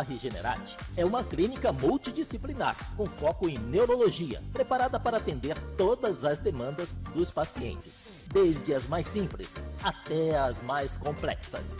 A Regenerate é uma clínica multidisciplinar com foco em neurologia, preparada para atender todas as demandas dos pacientes, desde as mais simples até as mais complexas.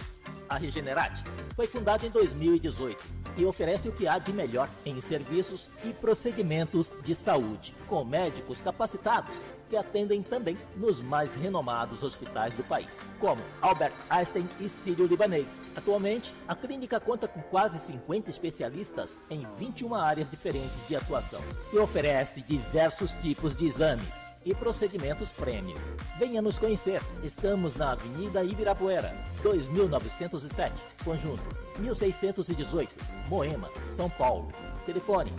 A Regenerate foi fundada em 2018 e oferece o que há de melhor em serviços e procedimentos de saúde, com médicos capacitados que atendem também nos mais renomados hospitais do país, como Albert Einstein e Sírio-Libanês. Atualmente, a clínica conta com quase 50 especialistas em 21 áreas diferentes de atuação e oferece diversos tipos de exames e procedimentos premium. Venha nos conhecer. Estamos na Avenida Ibirapuera, 2907, Conjunto 1618, Moema, São Paulo. Telefone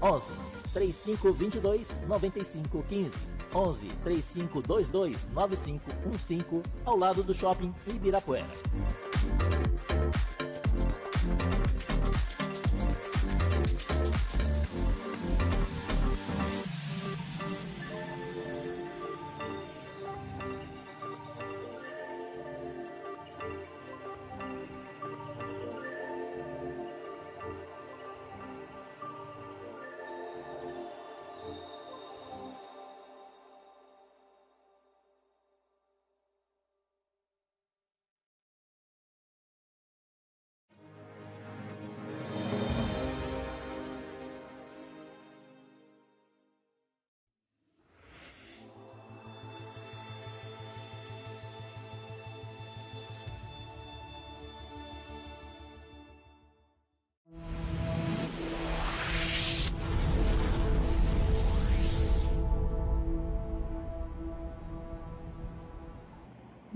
11 3522 9515 11 3522 9515 ao lado do shopping Ibirapuera.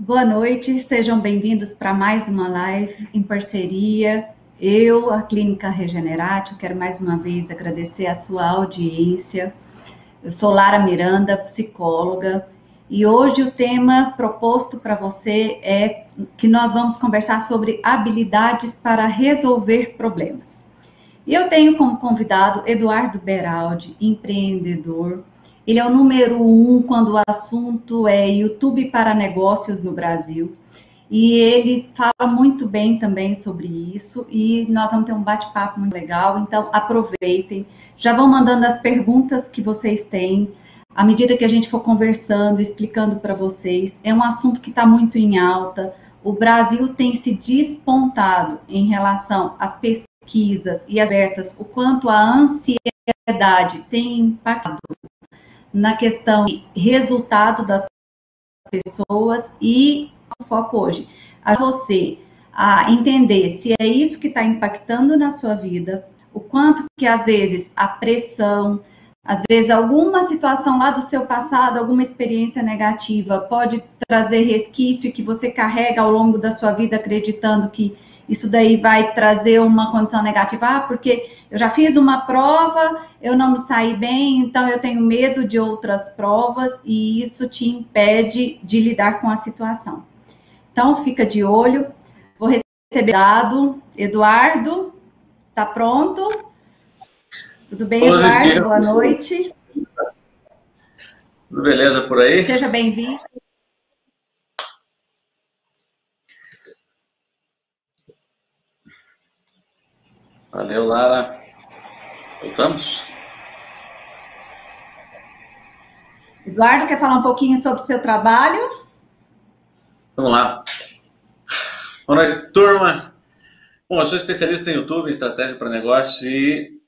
Boa noite, sejam bem-vindos para mais uma live em parceria. Eu, a Clínica Regeneratio, quero mais uma vez agradecer a sua audiência. Eu sou Lara Miranda, psicóloga, e hoje o tema proposto para você é que nós vamos conversar sobre habilidades para resolver problemas. E eu tenho como convidado Eduardo Beraldi, empreendedor, ele é o número um quando o assunto é YouTube para negócios no Brasil. E ele fala muito bem também sobre isso. E nós vamos ter um bate-papo muito legal. Então, aproveitem. Já vão mandando as perguntas que vocês têm. À medida que a gente for conversando, explicando para vocês, é um assunto que está muito em alta. O Brasil tem se despontado em relação às pesquisas e abertas, o quanto a ansiedade tem impactado na questão de resultado das pessoas e o foco hoje. A você a entender se é isso que está impactando na sua vida, o quanto que às vezes a pressão, às vezes alguma situação lá do seu passado, alguma experiência negativa pode trazer resquício e que você carrega ao longo da sua vida acreditando que isso daí vai trazer uma condição negativa, ah, porque eu já fiz uma prova, eu não me saí bem, então eu tenho medo de outras provas e isso te impede de lidar com a situação. Então, fica de olho. Vou receber dado. Eduardo, tá pronto? Tudo bem. Eduardo? Boa noite. Tudo beleza por aí? Seja bem-vindo. Valeu, Lara. Voltamos? Eduardo, quer falar um pouquinho sobre o seu trabalho? Vamos lá. Boa noite, turma. Bom, eu sou especialista em YouTube, em estratégia para negócios e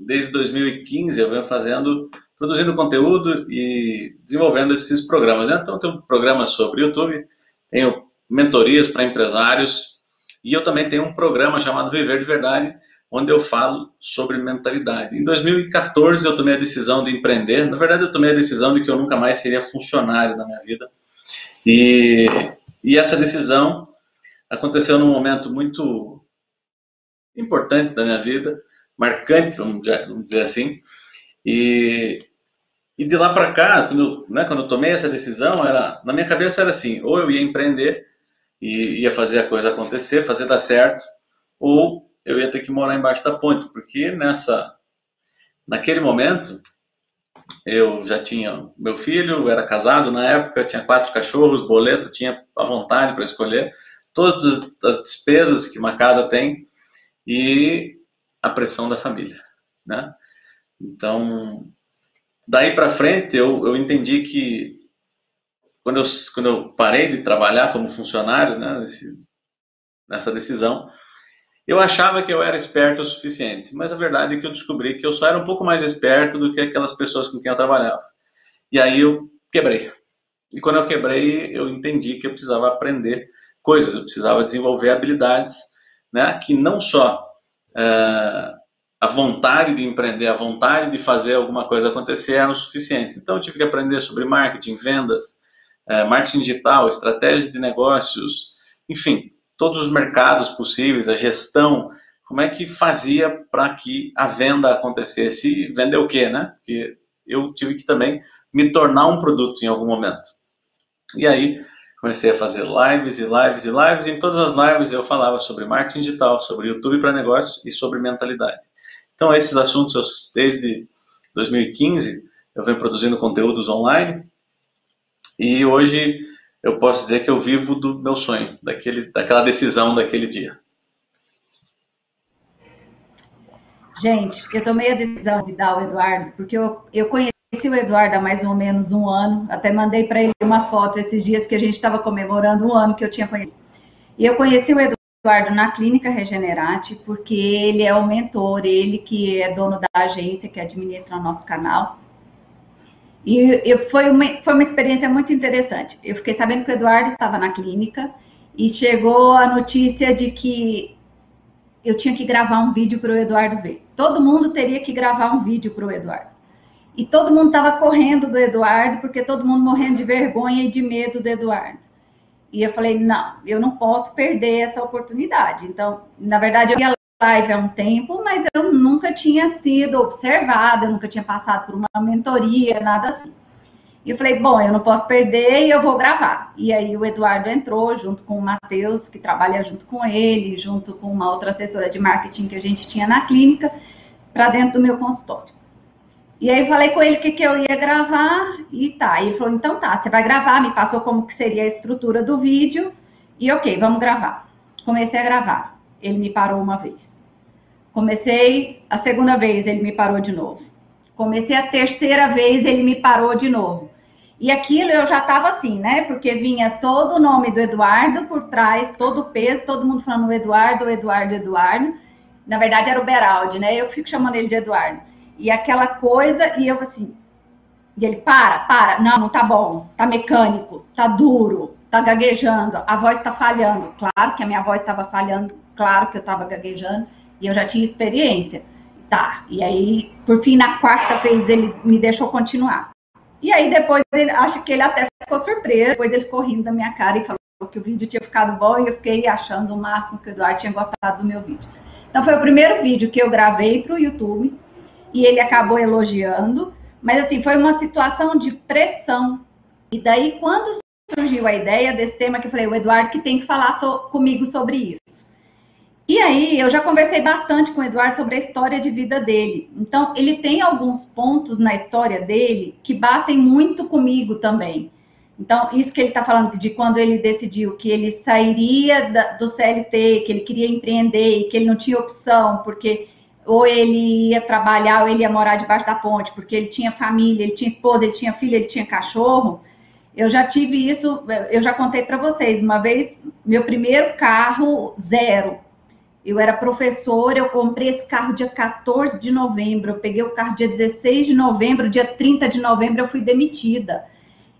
desde 2015 eu venho fazendo, produzindo conteúdo e desenvolvendo esses programas. Né? Então, tenho um programa sobre YouTube, tenho mentorias para empresários, e eu também tenho um programa chamado Viver de Verdade, onde eu falo sobre mentalidade. Em 2014 eu tomei a decisão de empreender. Na verdade, eu tomei a decisão de que eu nunca mais seria funcionário na minha vida. E, e essa decisão aconteceu num momento muito importante da minha vida, marcante, vamos dizer assim. E E de lá para cá, quando, né, quando eu tomei essa decisão, era na minha cabeça era assim: ou eu ia empreender e ia fazer a coisa acontecer, fazer dar certo, ou eu ia ter que morar embaixo da ponte, porque nessa naquele momento eu já tinha meu filho, era casado na época, tinha quatro cachorros, boleto, tinha a vontade para escolher todas as despesas que uma casa tem e a pressão da família, né? Então, daí para frente eu, eu entendi que quando eu, quando eu parei de trabalhar como funcionário, né, nesse, nessa decisão, eu achava que eu era esperto o suficiente, mas a verdade é que eu descobri que eu só era um pouco mais esperto do que aquelas pessoas com quem eu trabalhava. E aí eu quebrei. E quando eu quebrei, eu entendi que eu precisava aprender coisas, eu precisava desenvolver habilidades, né, que não só é, a vontade de empreender, a vontade de fazer alguma coisa acontecer era o suficiente. Então eu tive que aprender sobre marketing, vendas, é, marketing digital, estratégia de negócios, enfim, todos os mercados possíveis, a gestão, como é que fazia para que a venda acontecesse? Vender o quê, né? Porque eu tive que também me tornar um produto em algum momento. E aí comecei a fazer lives e lives e lives. E em todas as lives eu falava sobre marketing digital, sobre YouTube para negócios e sobre mentalidade. Então esses assuntos desde 2015 eu venho produzindo conteúdos online e hoje eu posso dizer que eu vivo do meu sonho, daquele, daquela decisão daquele dia. Gente, eu tomei a decisão de dar o Eduardo, porque eu, eu conheci o Eduardo há mais ou menos um ano, até mandei para ele uma foto esses dias que a gente estava comemorando um ano que eu tinha conhecido. E eu conheci o Eduardo na Clínica Regenerate, porque ele é o mentor, ele que é dono da agência que administra o nosso canal. E eu, foi, uma, foi uma experiência muito interessante. Eu fiquei sabendo que o Eduardo estava na clínica e chegou a notícia de que eu tinha que gravar um vídeo para o Eduardo ver. Todo mundo teria que gravar um vídeo para o Eduardo. E todo mundo estava correndo do Eduardo, porque todo mundo morrendo de vergonha e de medo do Eduardo. E eu falei, não, eu não posso perder essa oportunidade. Então, na verdade, eu ia live há um tempo, mas eu nunca tinha sido observada, eu nunca tinha passado por uma mentoria, nada assim. E eu falei, bom, eu não posso perder e eu vou gravar. E aí o Eduardo entrou junto com o Matheus, que trabalha junto com ele, junto com uma outra assessora de marketing que a gente tinha na clínica, para dentro do meu consultório. E aí falei com ele o que, que eu ia gravar e tá. E ele falou, então tá, você vai gravar, me passou como que seria a estrutura do vídeo e ok, vamos gravar. Comecei a gravar. Ele me parou uma vez. Comecei a segunda vez, ele me parou de novo. Comecei a terceira vez, ele me parou de novo. E aquilo eu já estava assim, né? Porque vinha todo o nome do Eduardo por trás, todo o peso, todo mundo falando Eduardo, Eduardo, Eduardo. Na verdade era o Beraldi, né? Eu fico chamando ele de Eduardo. E aquela coisa, e eu assim. E ele, para, para, não, não tá bom, tá mecânico, tá duro, tá gaguejando, a voz tá falhando. Claro que a minha voz estava falhando claro que eu estava gaguejando e eu já tinha experiência. Tá, e aí, por fim, na quarta vez ele me deixou continuar. E aí depois ele, acho que ele até ficou surpreso, depois ele ficou rindo da minha cara e falou que o vídeo tinha ficado bom e eu fiquei achando o máximo que o Eduardo tinha gostado do meu vídeo. Então foi o primeiro vídeo que eu gravei para o YouTube e ele acabou elogiando, mas assim, foi uma situação de pressão. E daí, quando surgiu a ideia desse tema, que eu falei, o Eduardo que tem que falar so, comigo sobre isso. E aí, eu já conversei bastante com o Eduardo sobre a história de vida dele. Então, ele tem alguns pontos na história dele que batem muito comigo também. Então, isso que ele está falando de quando ele decidiu que ele sairia da, do CLT, que ele queria empreender e que ele não tinha opção, porque ou ele ia trabalhar ou ele ia morar debaixo da ponte, porque ele tinha família, ele tinha esposa, ele tinha filha, ele tinha cachorro. Eu já tive isso, eu já contei para vocês. Uma vez, meu primeiro carro, zero eu era professora, eu comprei esse carro dia 14 de novembro, eu peguei o carro dia 16 de novembro, dia 30 de novembro eu fui demitida.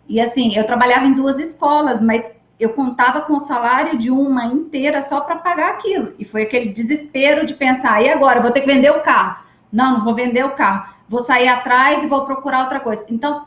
E assim, eu trabalhava em duas escolas, mas eu contava com o salário de uma inteira só para pagar aquilo. E foi aquele desespero de pensar, e agora? Vou ter que vender o carro. Não, não vou vender o carro. Vou sair atrás e vou procurar outra coisa. Então,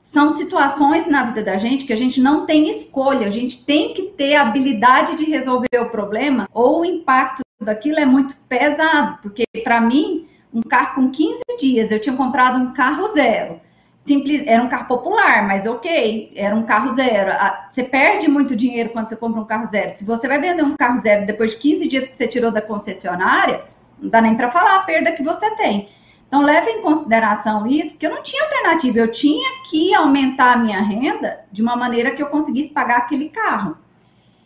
são situações na vida da gente que a gente não tem escolha, a gente tem que ter a habilidade de resolver o problema ou o impacto daquilo é muito pesado, porque para mim, um carro com 15 dias, eu tinha comprado um carro zero, simples, era um carro popular, mas ok, era um carro zero. Você perde muito dinheiro quando você compra um carro zero. Se você vai vender um carro zero depois de 15 dias que você tirou da concessionária, não dá nem para falar a perda que você tem. Então, leve em consideração isso, que eu não tinha alternativa, eu tinha que aumentar a minha renda de uma maneira que eu conseguisse pagar aquele carro.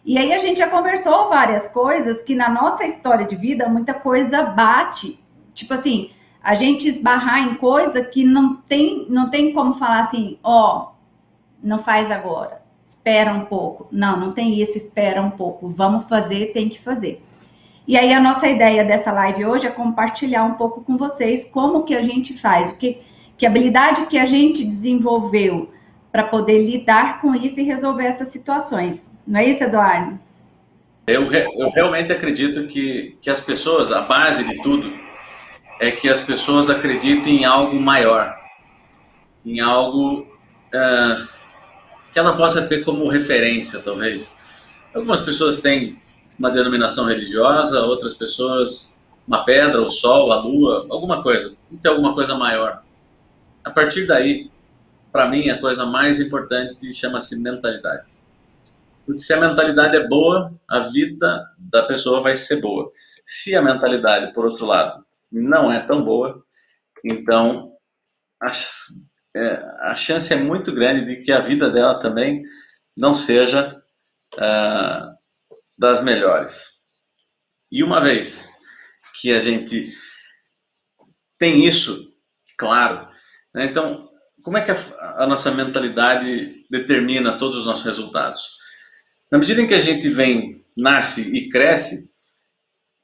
E aí a gente já conversou várias coisas que na nossa história de vida muita coisa bate. Tipo assim, a gente esbarrar em coisa que não tem, não tem como falar assim, ó, oh, não faz agora, espera um pouco. Não, não tem isso, espera um pouco. Vamos fazer, tem que fazer. E aí a nossa ideia dessa live hoje é compartilhar um pouco com vocês como que a gente faz, o que, que habilidade que a gente desenvolveu para poder lidar com isso e resolver essas situações. Não é isso, Eduardo? Eu, eu realmente acredito que, que as pessoas, a base de tudo, é que as pessoas acreditem em algo maior, em algo uh, que ela possa ter como referência, talvez. Algumas pessoas têm uma denominação religiosa, outras pessoas uma pedra, o sol, a lua, alguma coisa. Tem alguma coisa maior. A partir daí, para mim, a coisa mais importante chama-se mentalidade. Porque se a mentalidade é boa, a vida da pessoa vai ser boa. Se a mentalidade, por outro lado, não é tão boa, então a, é, a chance é muito grande de que a vida dela também não seja uh, das melhores. E uma vez que a gente tem isso claro, né, então como é que a, a nossa mentalidade determina todos os nossos resultados? Na medida em que a gente vem, nasce e cresce,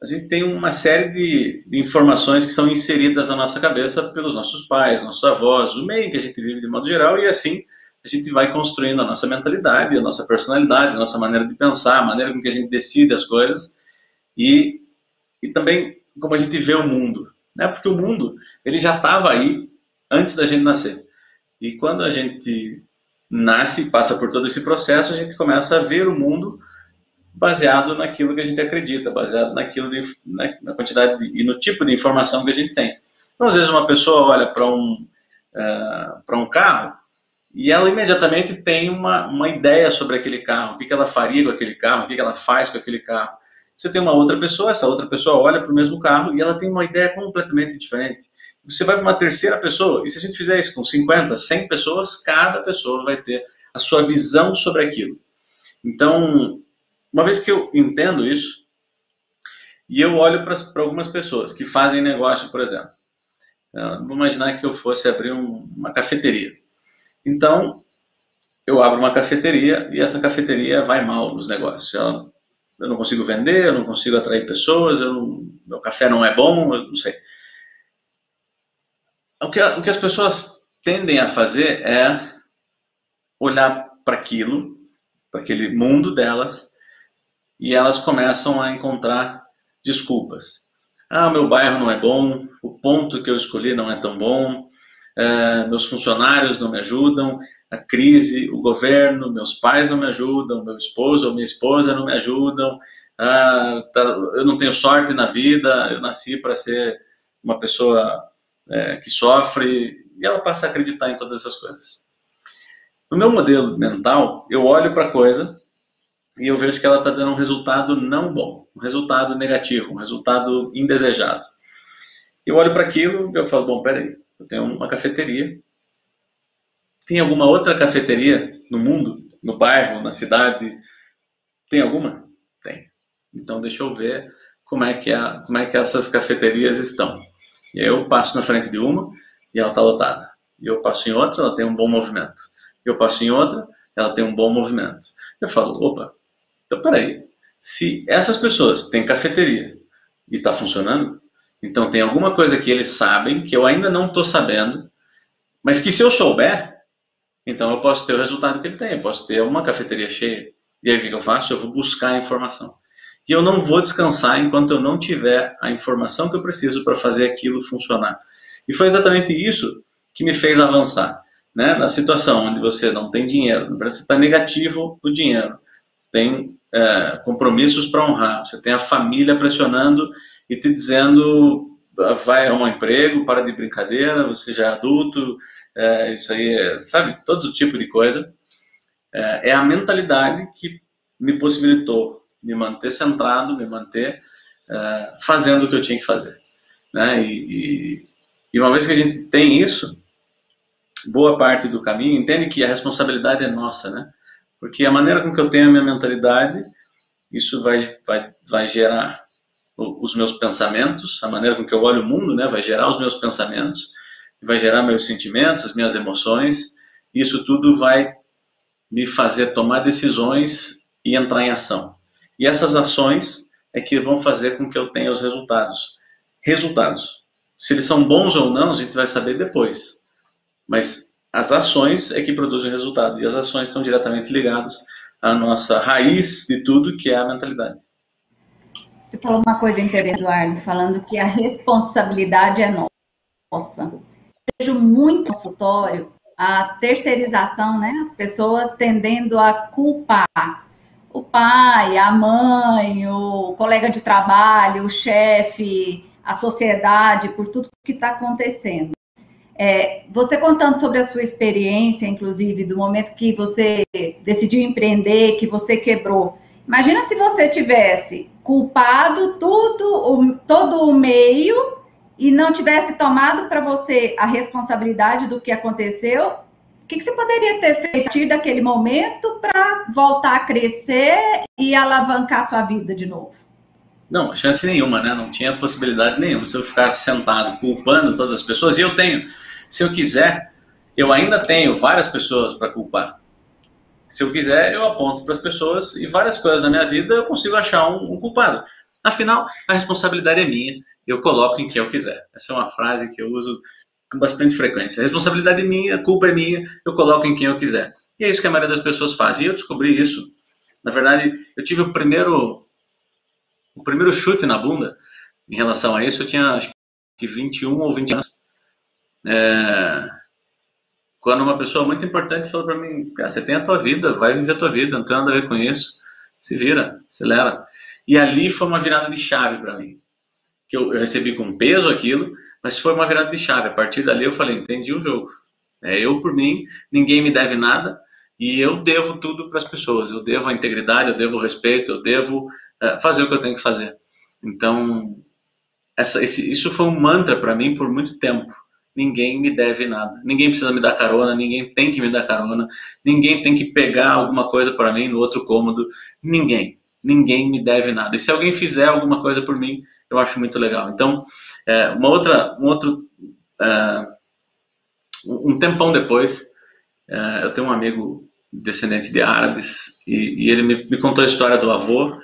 a gente tem uma série de, de, informações que são inseridas na nossa cabeça pelos nossos pais, nossos avós, o meio que a gente vive de modo geral, e assim a gente vai construindo a nossa mentalidade, a nossa personalidade, a nossa maneira de pensar, a maneira com que a gente decide as coisas e, e também como a gente vê o mundo, né? Porque o mundo ele já estava aí antes da gente nascer. E quando a gente nasce, passa por todo esse processo, a gente começa a ver o mundo baseado naquilo que a gente acredita, baseado naquilo de, na, na, quantidade de, e no tipo de informação que a gente tem. Então, às vezes uma pessoa olha para um uh, para um carro e ela imediatamente tem uma, uma ideia sobre aquele carro, o que, que ela faria com aquele carro, o que, que ela faz com aquele carro. Você tem uma outra pessoa, essa outra pessoa olha para o mesmo carro e ela tem uma ideia completamente diferente. Você vai para uma terceira pessoa, e se a gente fizer isso com 50, 100 pessoas, cada pessoa vai ter a sua visão sobre aquilo. Então, uma vez que eu entendo isso, e eu olho para algumas pessoas que fazem negócio, por exemplo. Uh, vou imaginar que eu fosse abrir um, uma cafeteria. Então, eu abro uma cafeteria e essa cafeteria vai mal nos negócios. Ela, eu não consigo vender, eu não consigo atrair pessoas, não, meu café não é bom, eu não sei. O que, o que as pessoas tendem a fazer é olhar para aquilo, para aquele mundo delas, e elas começam a encontrar desculpas. Ah, meu bairro não é bom, o ponto que eu escolhi não é tão bom, é, meus funcionários não me ajudam, a crise, o governo, meus pais não me ajudam, meu esposo ou minha esposa não me ajudam, ah, tá, eu não tenho sorte na vida, eu nasci para ser uma pessoa é, que sofre, e ela passa a acreditar em todas essas coisas. No meu modelo mental, eu olho para a coisa e eu vejo que ela está dando um resultado não bom, um resultado negativo, um resultado indesejado. Eu olho para aquilo e eu falo, bom, peraí, eu tenho uma cafeteria. Tem alguma outra cafeteria no mundo, no bairro, na cidade? Tem alguma? Tem. Então deixa eu ver como é que, a, como é que essas cafeterias estão. E aí eu passo na frente de uma e ela está lotada. E eu passo em outra, ela tem um bom movimento. Eu passo em outra, ela tem um bom movimento. Eu falo, opa, então, peraí, se essas pessoas têm cafeteria e está funcionando, então tem alguma coisa que eles sabem que eu ainda não estou sabendo, mas que se eu souber, então eu posso ter o resultado que ele tem, eu posso ter uma cafeteria cheia. E aí o que eu faço? Eu vou buscar a informação. E eu não vou descansar enquanto eu não tiver a informação que eu preciso para fazer aquilo funcionar. E foi exatamente isso que me fez avançar. Né? Na situação onde você não tem dinheiro, você está negativo no dinheiro, tem é, compromissos para honrar, você tem a família pressionando e te dizendo vai arrumar um emprego, para de brincadeira, você já é adulto, é, isso aí é, sabe, todo tipo de coisa. É, é, a mentalidade que me possibilitou me manter centrado, me manter é, fazendo o que eu tinha que fazer. Né? E, e, e uma vez que a gente tem isso, boa parte do caminho entende que a responsabilidade é nossa, né? Porque a maneira com que eu tenho a minha mentalidade, isso vai, vai, vai gerar os meus pensamentos, a maneira com que eu olho o mundo, né, vai gerar os meus pensamentos, vai gerar meus sentimentos, as minhas emoções. Isso tudo vai me fazer tomar decisões e entrar em ação. E essas ações é que vão fazer com que eu tenha os resultados. Resultados. Se eles são bons ou não, a gente vai saber depois. Mas as ações é que produzem resultado. E as ações estão diretamente ligadas à nossa raiz de tudo, que é a mentalidade. Você falou uma coisa interessante, Eduardo, falando que a responsabilidade é nossa. Eu vejo muito consultório a terceirização, né? As pessoas tendendo a culpar o pai, a mãe, o colega de trabalho, o chefe, a sociedade por tudo que está acontecendo. É, você contando sobre a sua experiência, inclusive, do momento que você decidiu empreender, que você quebrou. Imagina se você tivesse culpado tudo, todo o meio e não tivesse tomado para você a responsabilidade do que aconteceu, que, que, você poderia ter feito a partir daquele momento para voltar a crescer e alavancar sua vida de novo? Não, chance nenhuma, né? Não tinha possibilidade nenhuma. Se eu ficasse sentado culpando todas as pessoas, e eu tenho, se eu quiser, eu ainda tenho várias pessoas para culpar se eu quiser, eu aponto para as pessoas e várias coisas na minha vida eu consigo achar um, um, culpado. Afinal, a responsabilidade é minha, eu coloco em quem eu quiser. Essa é uma frase que eu uso com bastante frequência. A responsabilidade é minha, a culpa é minha, eu coloco em quem eu quiser. E é isso que a maioria das pessoas faz. E eu descobri isso. Na verdade, eu tive o primeiro, o primeiro chute na bunda em relação a isso. Eu tinha acho que 21 ou 20 anos. É, quando uma pessoa muito importante falou para mim, você tem a tua vida, vai viver a tua vida, não tem nada a ver com isso, se vira, acelera. E ali foi uma virada de chave para mim, que eu, eu, recebi com peso aquilo, mas foi uma virada de chave. A partir dali eu falei, entendi o jogo. É, eu por mim, ninguém me deve nada e eu devo tudo para as pessoas. Eu devo a integridade, eu devo o respeito, eu devo é, fazer o que eu tenho que fazer. Então, essa, esse, isso foi um mantra para mim por muito tempo ninguém me deve nada. Ninguém precisa me dar carona, ninguém tem que me dar carona, ninguém tem que pegar alguma coisa para mim no outro cômodo. Ninguém. Ninguém me deve nada. E se alguém fizer alguma coisa por mim, eu acho muito legal. Então, é, uma outra, um outro, é, um tempão depois, é, eu tenho um amigo descendente de árabes e, e ele me, me contou a história do avô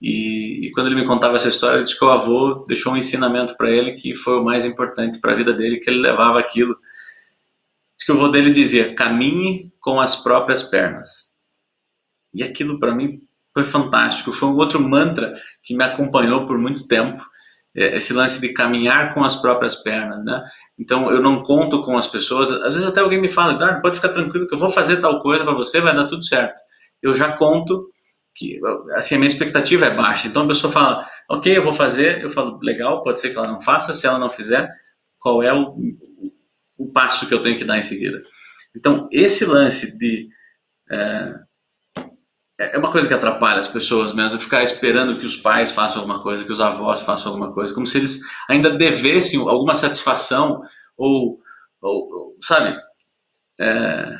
e, e, quando ele me contava essa história, ele disse que o avô deixou um ensinamento para ele que foi o mais importante para a vida dele, que ele levava aquilo. Diz que o avô dele dizia: caminhe com as próprias pernas. E aquilo para mim foi fantástico. Foi um outro mantra que me acompanhou por muito tempo. É, esse lance de caminhar com as próprias pernas, né? Então eu não conto com as pessoas. Às vezes até alguém me fala, Eduardo, pode ficar tranquilo que eu vou fazer tal coisa para você, vai dar tudo certo. Eu já conto que assim a minha expectativa é baixa. Então a pessoa fala, ok, eu vou fazer, eu falo, legal, pode ser que ela não faça, se ela não fizer, qual é o, o passo que eu tenho que dar em seguida? Então esse lance de é, é uma coisa que atrapalha as pessoas mesmo, ficar esperando que os pais façam alguma coisa, que os avós façam alguma coisa, como se eles ainda devessem alguma satisfação ou, ou sabe? É,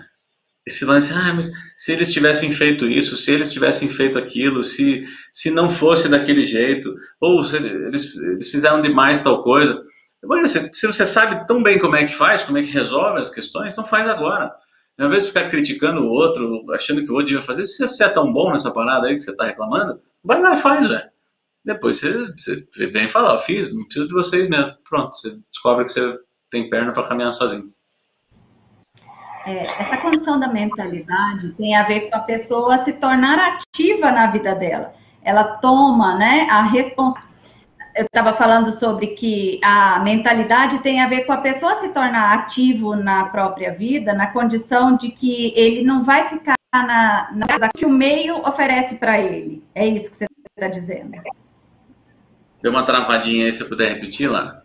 esse lance, ah, mas se eles tivessem feito isso, se eles tivessem feito aquilo, se, se não fosse daquele jeito, ou se eles, eles fizeram demais tal coisa. Se, se você sabe tão bem como é que faz, como é que resolve as questões, então faz agora. Ao invés de ficar criticando o outro, achando que o outro devia fazer, se você é tão bom nessa parada aí que você está reclamando, vai lá e faz, velho. Depois você, você vem falar, eu fiz, não preciso de vocês mesmo. Pronto, você descobre que você tem perna para caminhar sozinho é, essa condição da mentalidade tem a ver com a pessoa se tornar ativa na vida dela. Ela toma né, a responsabilidade. Eu estava falando sobre que a mentalidade tem a ver com a pessoa se tornar ativo na própria vida, na condição de que ele não vai ficar na, na que o meio oferece para ele. É isso que você está dizendo. Deu uma travadinha aí, se você puder repetir lá.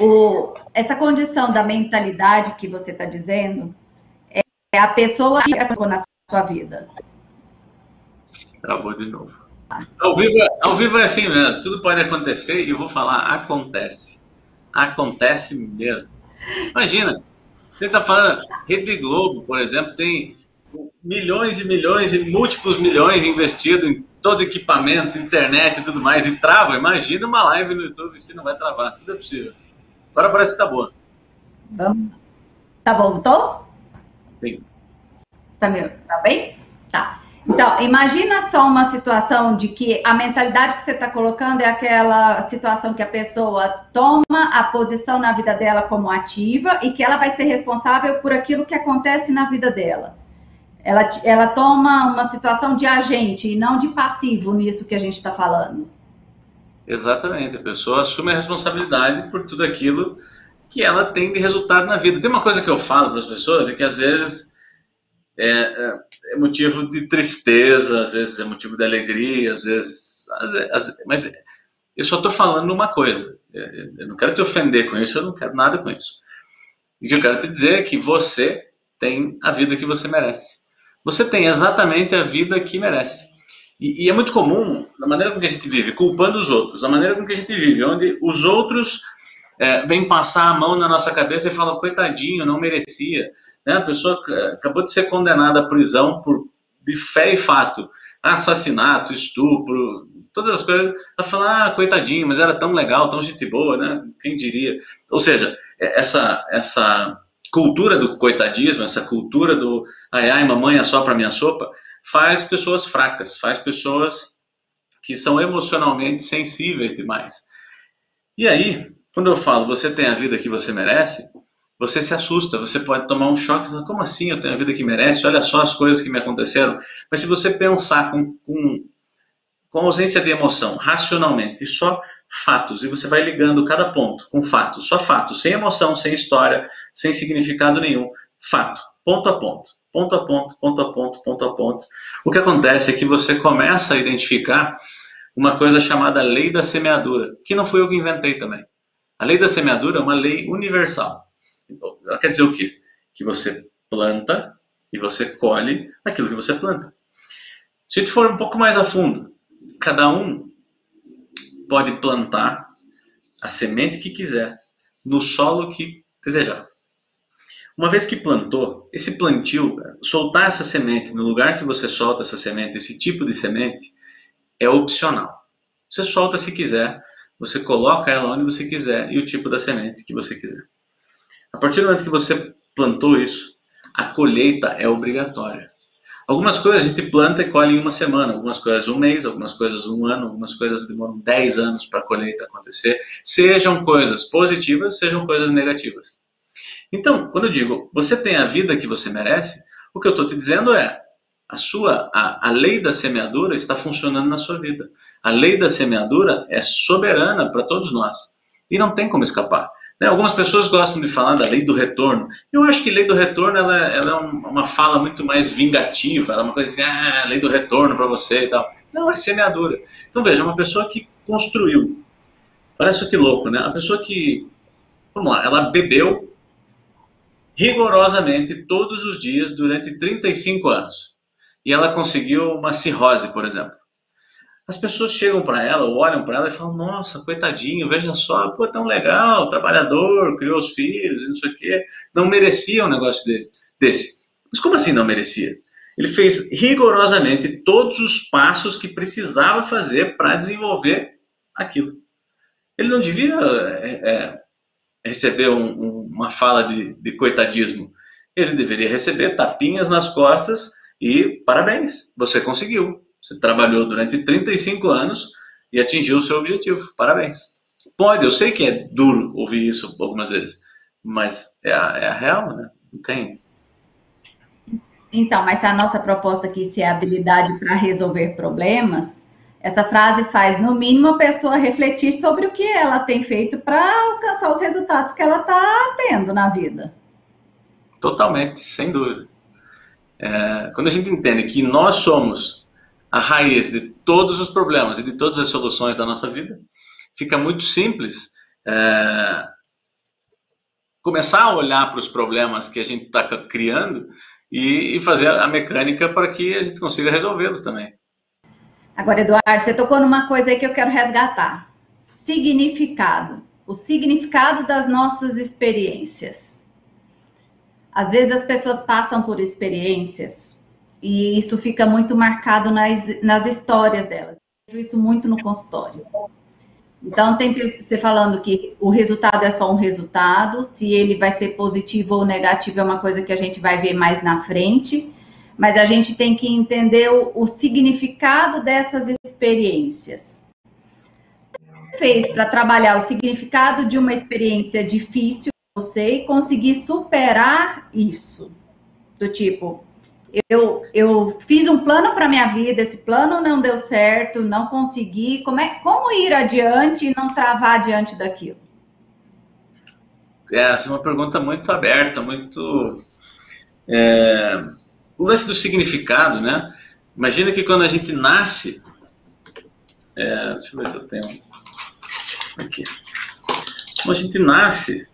o, essa condição da mentalidade que você está dizendo é a pessoa que na sua vida. Travou de novo. Ao vivo, ao vivo é assim mesmo, tudo pode acontecer e eu vou falar, acontece. Acontece mesmo. Imagina, você está falando, Rede Globo, por exemplo, tem milhões e milhões e múltiplos milhões investidos em todo equipamento, internet e tudo mais, e trava. Imagina uma live no YouTube se não vai travar, tudo é possível. Agora parece que tá boa. Vamos. Tá bom, voltou? Sim. Tá, meu, tá bem? Tá. Então, imagina só uma situação de que a mentalidade que você está colocando é aquela situação que a pessoa toma a posição na vida dela como ativa e que ela vai ser responsável por aquilo que acontece na vida dela. Ela, ela toma uma situação de agente e não de passivo nisso que a gente está falando. Exatamente, a pessoa assume a responsabilidade por tudo aquilo que ela tem de resultado na vida. Tem uma coisa que eu falo para as pessoas é que às vezes é, é, é, motivo de tristeza, às vezes é motivo de alegria, às vezes. Às mas eu só estou falando uma coisa. É, eu não quero te ofender com isso, eu não quero nada com isso. E o que eu quero te dizer é que você tem a vida que você merece. Você tem exatamente a vida que merece. E, e é muito comum, na maneira com que a gente vive, culpando os outros, a maneira com que a gente vive, onde os outros é, vêm passar a mão na nossa cabeça e falam, coitadinho, não merecia. Né? A pessoa acabou de ser condenada à prisão por de fé e fato, assassinato, estupro, todas as coisas. Ela fala, ah, coitadinho, mas era tão legal, tão gente boa, né? Quem diria? Ou seja, é, essa essa cultura do coitadismo, essa cultura do ai ai, mamãe é só para minha sopa, faz pessoas fracas, faz pessoas que são emocionalmente sensíveis demais. E aí, quando eu falo você tem a vida que você merece, você se assusta, você pode tomar um choque, como assim eu tenho a vida que merece? Olha só as coisas que me aconteceram. Mas se você pensar com, com, com ausência de emoção, racionalmente, e só fatos, e você vai ligando cada ponto com fatos, só fatos, sem emoção, sem história, sem significado nenhum, fato, ponto a ponto, ponto a ponto, ponto a ponto, ponto a ponto. O que acontece é que você começa a identificar uma coisa chamada lei da semeadura, que não foi eu que inventei também. A lei da semeadura é uma lei universal. Ela quer dizer o quê? Que você planta e você colhe aquilo que você planta. Se a gente for um pouco mais a fundo, cada um pode plantar a semente que quiser no solo que desejar. Uma vez que plantou, esse plantio, soltar essa semente no lugar que você solta essa semente, esse tipo de semente, é opcional. Você solta se quiser, você coloca ela onde você quiser e o tipo da semente que você quiser. A partir do momento que você plantou isso, a colheita é obrigatória. Algumas coisas a gente planta e colhe em uma semana, algumas coisas um mês, algumas coisas um ano, algumas coisas demoram 10 anos para a colheita acontecer, sejam coisas positivas, sejam coisas negativas. Então, quando eu digo você tem a vida que você merece, o que eu estou te dizendo é a sua a, a lei da semeadura está funcionando na sua vida. A lei da semeadura é soberana para todos nós e não tem como escapar. Né? Algumas pessoas gostam de falar da lei do retorno. Eu acho que lei do retorno ela, ela é uma fala muito mais vingativa, ela é uma coisa assim, ah, lei do retorno para você e tal. Não, é semeadura. Então veja, uma pessoa que construiu. Parece que louco, né? A pessoa que, vamos lá, ela bebeu rigorosamente todos os dias durante 35 anos. E ela conseguiu uma cirrose, por exemplo. As pessoas chegam para ela, olham para ela e falam: Nossa, coitadinho, veja só, pô, tão legal, trabalhador, criou os filhos não sei o quê. Não merecia um negócio desse. Mas como assim não merecia? Ele fez rigorosamente todos os passos que precisava fazer para desenvolver aquilo. Ele não devia é, é, receber um, um, uma fala de, de coitadismo. Ele deveria receber tapinhas nas costas e parabéns, você conseguiu. Você trabalhou durante 35 anos e atingiu o seu objetivo. Parabéns. Pode, eu sei que é duro ouvir isso algumas vezes, mas é a, é a real, né? Não tem. Então, mas se a nossa proposta aqui se é habilidade para resolver problemas, essa frase faz, no mínimo, a pessoa refletir sobre o que ela tem feito para alcançar os resultados que ela está tendo na vida. Totalmente, sem dúvida. É, quando a gente entende que nós somos a raiz de todos os problemas e de todas as soluções da nossa vida, fica muito simples é, começar a olhar para os problemas que a gente está criando e, e fazer a mecânica para que a gente consiga resolvê-los também. Agora, Eduardo, você tocou numa coisa aí que eu quero resgatar: significado. O significado das nossas experiências. Às vezes as pessoas passam por experiências e isso fica muito marcado nas, nas histórias delas. Eu vejo isso muito no consultório. Então, tem você falando que o resultado é só um resultado, se ele vai ser positivo ou negativo é uma coisa que a gente vai ver mais na frente mas a gente tem que entender o, o significado dessas experiências. Fez para trabalhar o significado de uma experiência difícil você e conseguir superar isso. Do tipo, eu, eu fiz um plano para minha vida, esse plano não deu certo, não consegui. Como, é, como ir adiante e não travar diante daquilo? É, essa é uma pergunta muito aberta, muito. É o lance do significado, né? Imagina que quando a gente nasce. É, deixa eu ver se eu tenho. Aqui. Quando a gente nasce.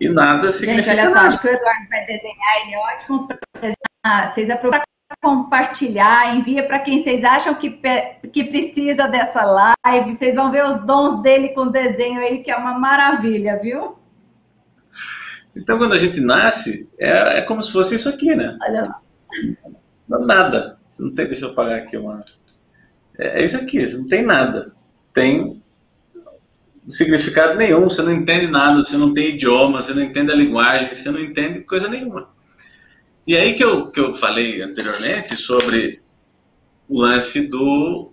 E nada significa. Gente, olha só, acho que o Eduardo vai desenhar, ele é ótimo para desenhar. Vocês aproveitam compartilhar, envia para quem vocês acham que, que precisa dessa live. Vocês vão ver os dons dele com desenho aí, que é uma maravilha, viu? Então, quando a gente nasce, é, é como se fosse isso aqui, né? Olha lá. Não, nada. Você não tem, deixa eu apagar aqui uma. É, é isso aqui, você não tem nada. Tem significado nenhum, você não entende nada, você não tem idioma, você não entende a linguagem, você não entende coisa nenhuma. E aí que eu, que eu falei anteriormente sobre o lance do,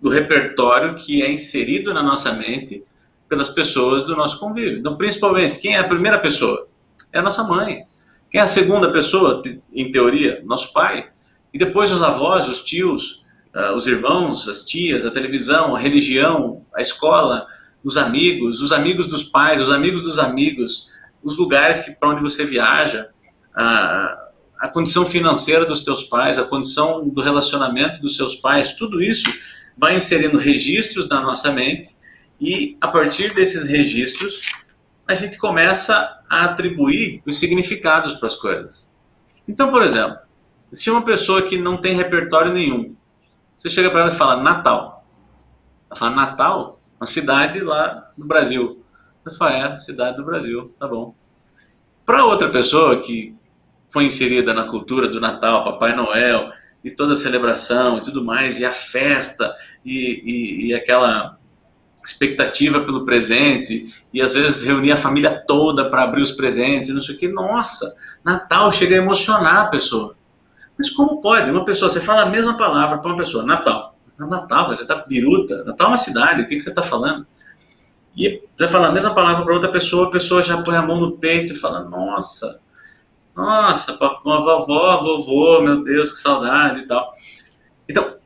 do repertório que é inserido na nossa mente pelas pessoas do nosso convívio. Então, principalmente, quem é a primeira pessoa? é a nossa mãe. Quem é a segunda pessoa, em teoria? Nosso pai. E depois os avós, os tios, uh, os irmãos, as tias, a televisão, a religião, a escola, os amigos, os amigos dos pais, os amigos dos amigos, os lugares que para onde você viaja, a, a condição financeira dos teus pais, a condição do relacionamento dos seus pais, tudo isso vai inserindo registros na nossa mente e a partir desses registros a gente começa a atribuir os significados para as coisas. Então, por exemplo, se uma pessoa que não tem repertório nenhum, você chega para ela e fala Natal. Ela fala Natal? Uma cidade lá no Brasil. Você fala, é, cidade do Brasil, tá bom. Para outra pessoa que foi inserida na cultura do Natal, Papai Noel, e toda a celebração e tudo mais, e a festa, e, e, e aquela expectativa pelo presente e às vezes reunir a família toda para abrir os presentes, não sei o que. Nossa, Natal chega a emocionar a pessoa. Mas como pode? Uma pessoa, você fala a mesma palavra para uma pessoa, Natal. Natal, você está biruta. Natal é uma cidade, o que, que você está falando? E você fala a mesma palavra para outra pessoa, a pessoa já põe a mão no peito e fala, nossa, nossa, uma vovó, vovô, meu Deus, que saudade e tal. Então,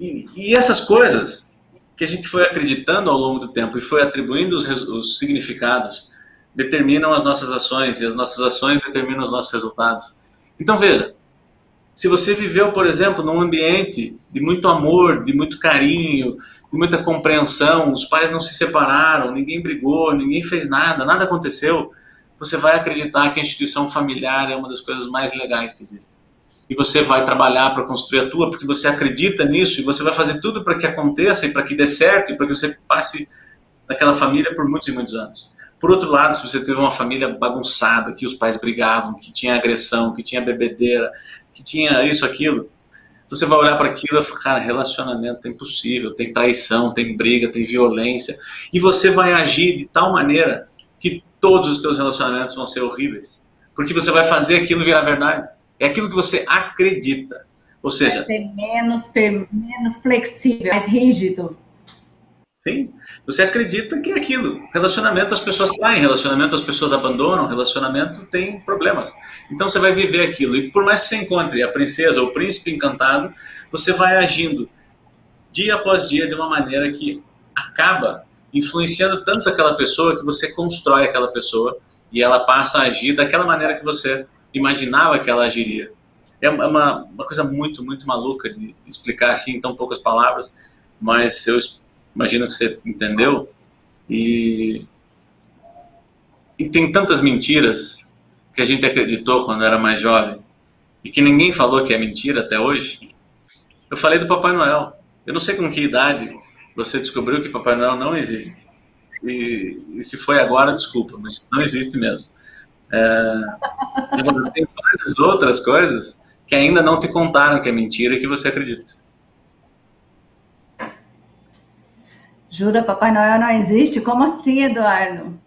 e, e essas coisas que a gente foi acreditando ao longo do tempo e foi atribuindo os, os significados, determinam as nossas ações e as nossas ações determinam os nossos resultados. Então veja, se você viveu, por exemplo, num ambiente de muito amor, de muito carinho, de muita compreensão, os pais não se separaram, ninguém brigou, ninguém fez nada, nada aconteceu, você vai acreditar que a instituição familiar é uma das coisas mais legais que existem e você vai trabalhar para construir a tua, porque você acredita nisso e você vai fazer tudo para que aconteça e para que dê certo e para que você passe naquela família por muitos e muitos anos. Por outro lado, se você teve uma família bagunçada, que os pais brigavam, que tinha agressão, que tinha bebedeira, que tinha isso, aquilo, você vai olhar para aquilo e falar, cara, relacionamento é impossível, tem traição, tem briga, tem violência, e você vai agir de tal maneira que todos os teus relacionamentos vão ser horríveis, porque você vai fazer aquilo virar verdade. É aquilo que você acredita. Ou seja. Vai ser menos, menos flexível, mais rígido. Você acredita que é aquilo. Relacionamento as pessoas caem, relacionamento as pessoas abandonam, relacionamento tem problemas. Então você vai viver aquilo. E por mais que você encontre a princesa ou o príncipe encantado, você vai agindo dia após dia de uma maneira que acaba influenciando tanto aquela pessoa que você constrói aquela pessoa e ela passa a agir daquela maneira que você imaginava que ela agiria. É uma, uma coisa muito, muito maluca de, de explicar assim em tão poucas palavras, mas eu imagino que você entendeu. E e tem tantas mentiras que a gente acreditou quando era mais jovem e que ninguém falou que é mentira até hoje. Eu falei do Papai Noel. Eu não sei com que idade você descobriu que Papai Noel não existe. E, e se foi agora, desculpa, mas não existe mesmo. É, tem várias outras coisas que ainda não te contaram que é mentira e que você acredita. Jura, Papai Noel não existe? Como assim, Eduardo?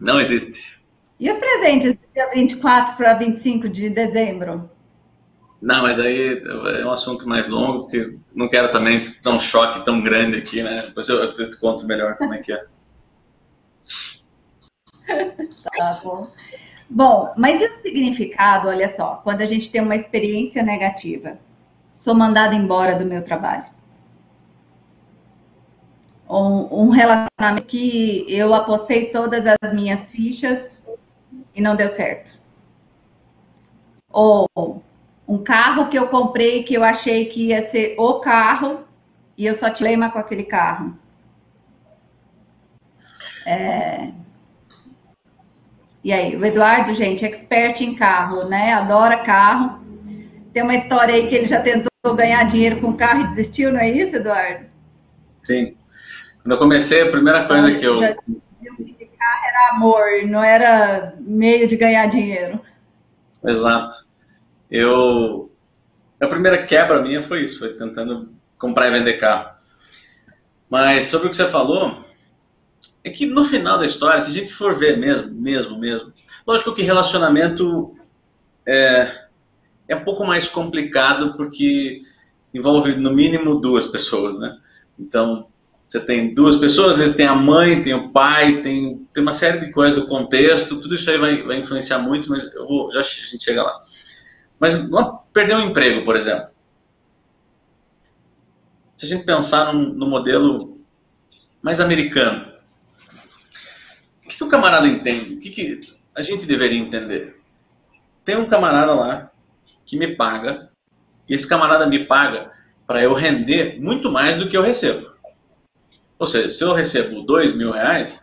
Não existe. E os presentes do dia 24 para 25 de dezembro? Não, mas aí é um assunto mais longo, porque não quero também dar um choque tão grande aqui, né? Depois eu, eu te conto melhor como é que é. tá bom. Bom, mas e o significado, olha só, quando a gente tem uma experiência negativa? Sou mandada embora do meu trabalho um, relacionamento que eu apostei todas as minhas fichas e não deu certo. Ou um carro que eu comprei que eu achei que ia ser o carro e eu só tive problema com aquele carro. É... E aí, o Eduardo, gente, expert em carro, né? Adora carro. Tem uma história aí que ele já tentou ganhar dinheiro com carro e desistiu, não é isso, Eduardo? Sim. Quando eu comecei, a primeira coisa então, que eu. Já que carro era amor, não era meio de ganhar dinheiro. Exato. Eu. A primeira quebra minha foi isso, foi tentando comprar e vender carro. Mas sobre o que você falou, é que no final da história, se a gente for ver mesmo, mesmo, mesmo, lógico que relacionamento é, é um pouco mais complicado porque envolve no mínimo duas pessoas, né? Então, você tem duas pessoas, às vezes tem a mãe, tem o pai, tem, tem uma série de coisas, o contexto, tudo isso aí vai, vai influenciar muito, mas eu vou, já a gente chega lá. Mas perder um emprego, por exemplo. Se a gente pensar num modelo mais americano, o que, que o camarada entende? O que, que a gente deveria entender? Tem um camarada lá que me paga, e esse camarada me paga para eu render muito mais do que eu recebo. Ou seja, se eu recebo dois mil reais,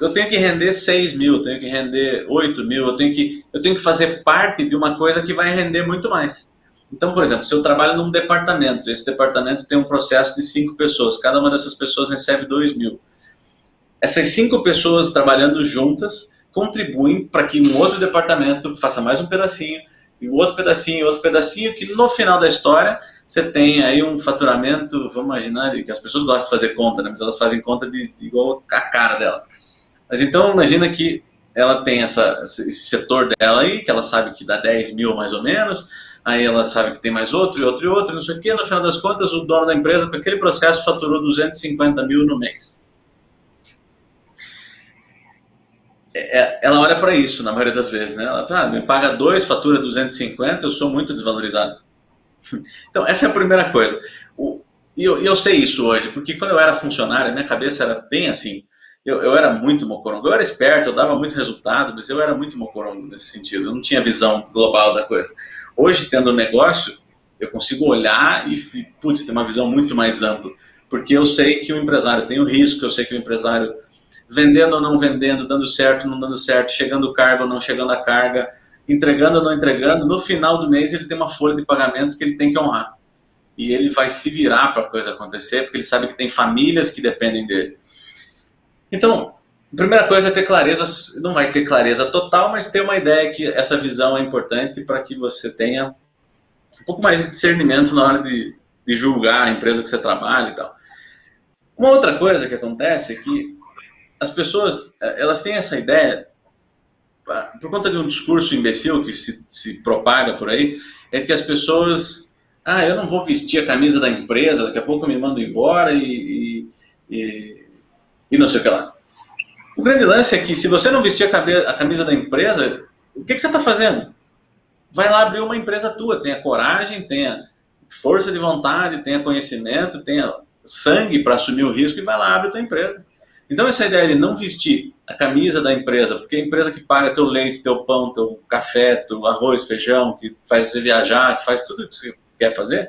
eu tenho que render 6 mil, eu tenho que render 8 mil, eu tenho, que, eu tenho que fazer parte de uma coisa que vai render muito mais. Então, por exemplo, se eu trabalho num departamento, esse departamento tem um processo de cinco pessoas, cada uma dessas pessoas recebe 2 mil. Essas cinco pessoas trabalhando juntas contribuem para que um outro departamento faça mais um pedacinho, e outro pedacinho, outro pedacinho, que no final da história você tem aí um faturamento, vamos imaginar, que as pessoas gostam de fazer conta, né? mas elas fazem conta de, de igual a cara delas. Mas então imagina que ela tem essa, esse setor dela aí, que ela sabe que dá 10 mil mais ou menos, aí ela sabe que tem mais outro e outro e outro, não sei o quê, no final das contas o dono da empresa, com aquele processo, faturou 250 mil no mês. É, é, ela olha para isso na maioria das vezes, né? Ela fala, ah, me paga dois, fatura 250, eu sou muito desvalorizado. Então, essa é a primeira coisa. O, e eu, eu, sei isso hoje, porque quando eu era funcionário, minha cabeça era bem assim. Eu, eu era muito mocorongo. Eu era esperto, eu dava muito resultado, mas eu era muito mocorongo nesse sentido. Eu não tinha visão global da coisa. Hoje, tendo um negócio, eu consigo olhar e, putz, ter uma visão muito mais ampla. Porque eu sei que o empresário tem o risco, eu sei que o empresário vendendo ou não vendendo, dando certo ou não dando certo, chegando o cargo ou não chegando a carga, entregando ou não entregando, no final do mês ele tem uma folha de pagamento que ele tem que honrar. E ele vai se virar para a coisa acontecer, porque ele sabe que tem famílias que dependem dele. Então, a primeira coisa é ter clareza, não vai ter clareza total, mas ter uma ideia que essa visão é importante para que você tenha um pouco mais de discernimento na hora de, de julgar a empresa que você trabalha e tal. Uma outra coisa que acontece é que as pessoas, eh, elas têm essa ideia, por conta de um discurso imbecil que se, se propaga por aí, é que as pessoas, ah, eu não vou vestir a camisa da empresa, daqui a pouco me mando embora e, e, e não sei o que lá. O grande lance é que se você não vestir a camisa da empresa, o que, que você está fazendo? Vai lá abrir uma empresa tua, tenha coragem, tenha força de vontade, tenha conhecimento, tenha sangue para assumir o risco e vai lá abrir tua empresa. Então, essa ideia de não vestir a camisa da empresa, porque a empresa que paga teu leite, teu pão, teu café, teu arroz, feijão, que faz você viajar, que faz tudo o que você quer fazer,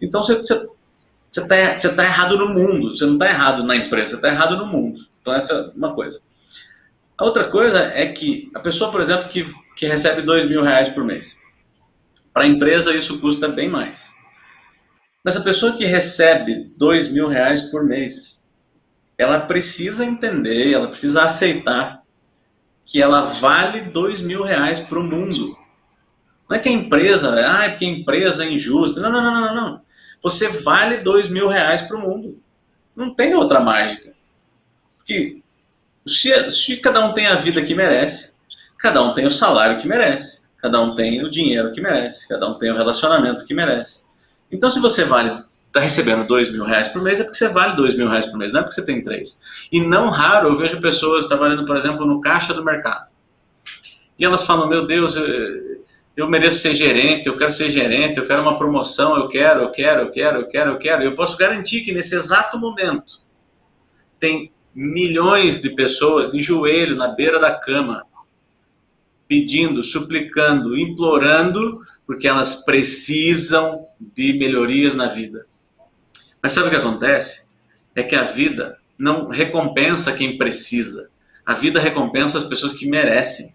então você, está tá errado no mundo, você não está errado na empresa, você está errado no mundo. Então, essa é uma coisa. A outra coisa é que a pessoa, por exemplo, que, que recebe dois mil reais por mês, para a empresa isso custa bem mais. Mas a pessoa que recebe dois mil reais por mês, ela precisa entender, ela precisa aceitar que ela vale dois mil reais para o mundo. Não é que a empresa, ah, é porque a empresa é injusta. Não, não, não, não, não. Você vale dois mil reais para o mundo. Não tem outra mágica. Porque se, se cada um tem a vida que merece, cada um tem o salário que merece, cada um tem o dinheiro que merece, cada um tem o relacionamento que merece. Então, se você vale, está recebendo dois mil reais por mês, é porque você vale dois mil reais por mês, não é porque você tem três. E não raro eu vejo pessoas trabalhando, por exemplo, no caixa do mercado. E elas falam, meu Deus, eu, eu mereço ser gerente, eu quero ser gerente, eu quero uma promoção, eu quero, eu quero, eu quero, eu quero, eu quero. E eu posso garantir que nesse exato momento tem milhões de pessoas de joelho na beira da cama, pedindo, suplicando, implorando, porque elas precisam de melhorias na vida. Mas sabe o que acontece? É que a vida não recompensa quem precisa. A vida recompensa as pessoas que merecem.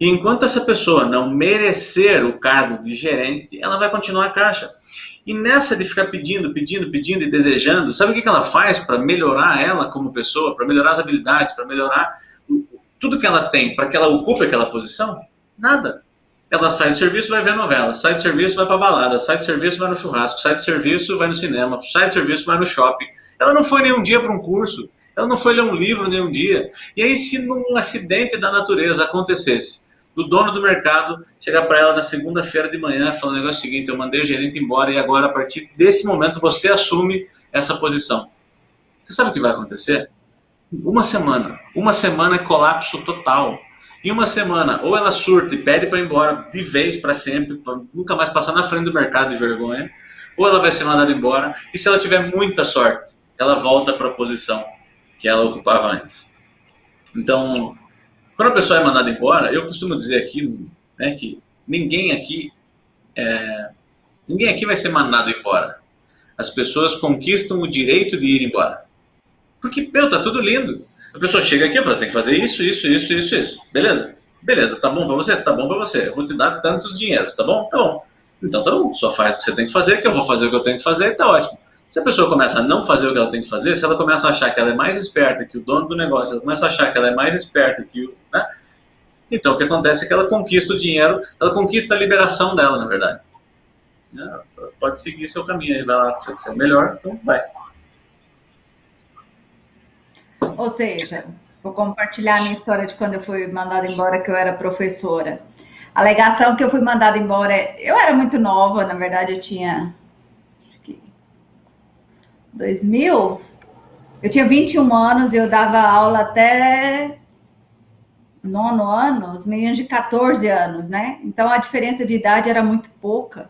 E enquanto essa pessoa não merecer o cargo de gerente, ela vai continuar a caixa. E nessa de ficar pedindo, pedindo, pedindo e desejando, sabe o que ela faz para melhorar ela como pessoa, para melhorar as habilidades, para melhorar tudo que ela tem, para que ela ocupe aquela posição? Nada. Ela sai do serviço, vai ver novela, sai do serviço, vai para balada, sai do serviço, vai no churrasco, sai do serviço, vai no cinema, sai do serviço, vai no shopping. Ela não foi nenhum dia para um curso, ela não foi ler um livro nenhum dia. E aí, se num acidente da natureza acontecesse, do dono do mercado chegar para ela na segunda-feira de manhã falando o negócio seguinte, eu mandei o gerente embora e agora a partir desse momento você assume essa posição. Você sabe o que vai acontecer? Uma semana. Uma semana é colapso total. Em uma semana, ou ela surta e pede para ir embora de vez para sempre, para nunca mais passar na frente do mercado de vergonha, ou ela vai ser mandada embora, e se ela tiver muita sorte, ela volta para a posição que ela ocupava antes. Então, quando a pessoa é mandada embora, eu costumo dizer aqui né, que ninguém aqui é, ninguém aqui vai ser mandado embora. As pessoas conquistam o direito de ir embora. Porque, meu, tá tudo lindo. A pessoa chega aqui e fala, você tem que fazer isso, isso, isso, isso, isso. Beleza? Beleza, tá bom para você? Tá bom para você. Eu vou te dar tantos dinheiros, tá bom? Tá bom. Então tá bom, só faz o que você tem que fazer, que eu vou fazer o que eu tenho que fazer e tá ótimo. Se a pessoa começa a não fazer o que ela tem que fazer, se ela começa a achar que ela é mais esperta que o dono do negócio, ela começa a achar que ela é mais esperta que o. Né? Então o que acontece é que ela conquista o dinheiro, ela conquista a liberação dela, na verdade. Ela pode seguir seu caminho aí, vai lá, se ser melhor, então vai. Ou seja, vou compartilhar a minha história de quando eu fui mandada embora, que eu era professora. A alegação que eu fui mandada embora, eu era muito nova, na verdade eu tinha 2000, eu tinha 21 anos e eu dava aula até nono ano, os meninos de 14 anos, né? Então a diferença de idade era muito pouca.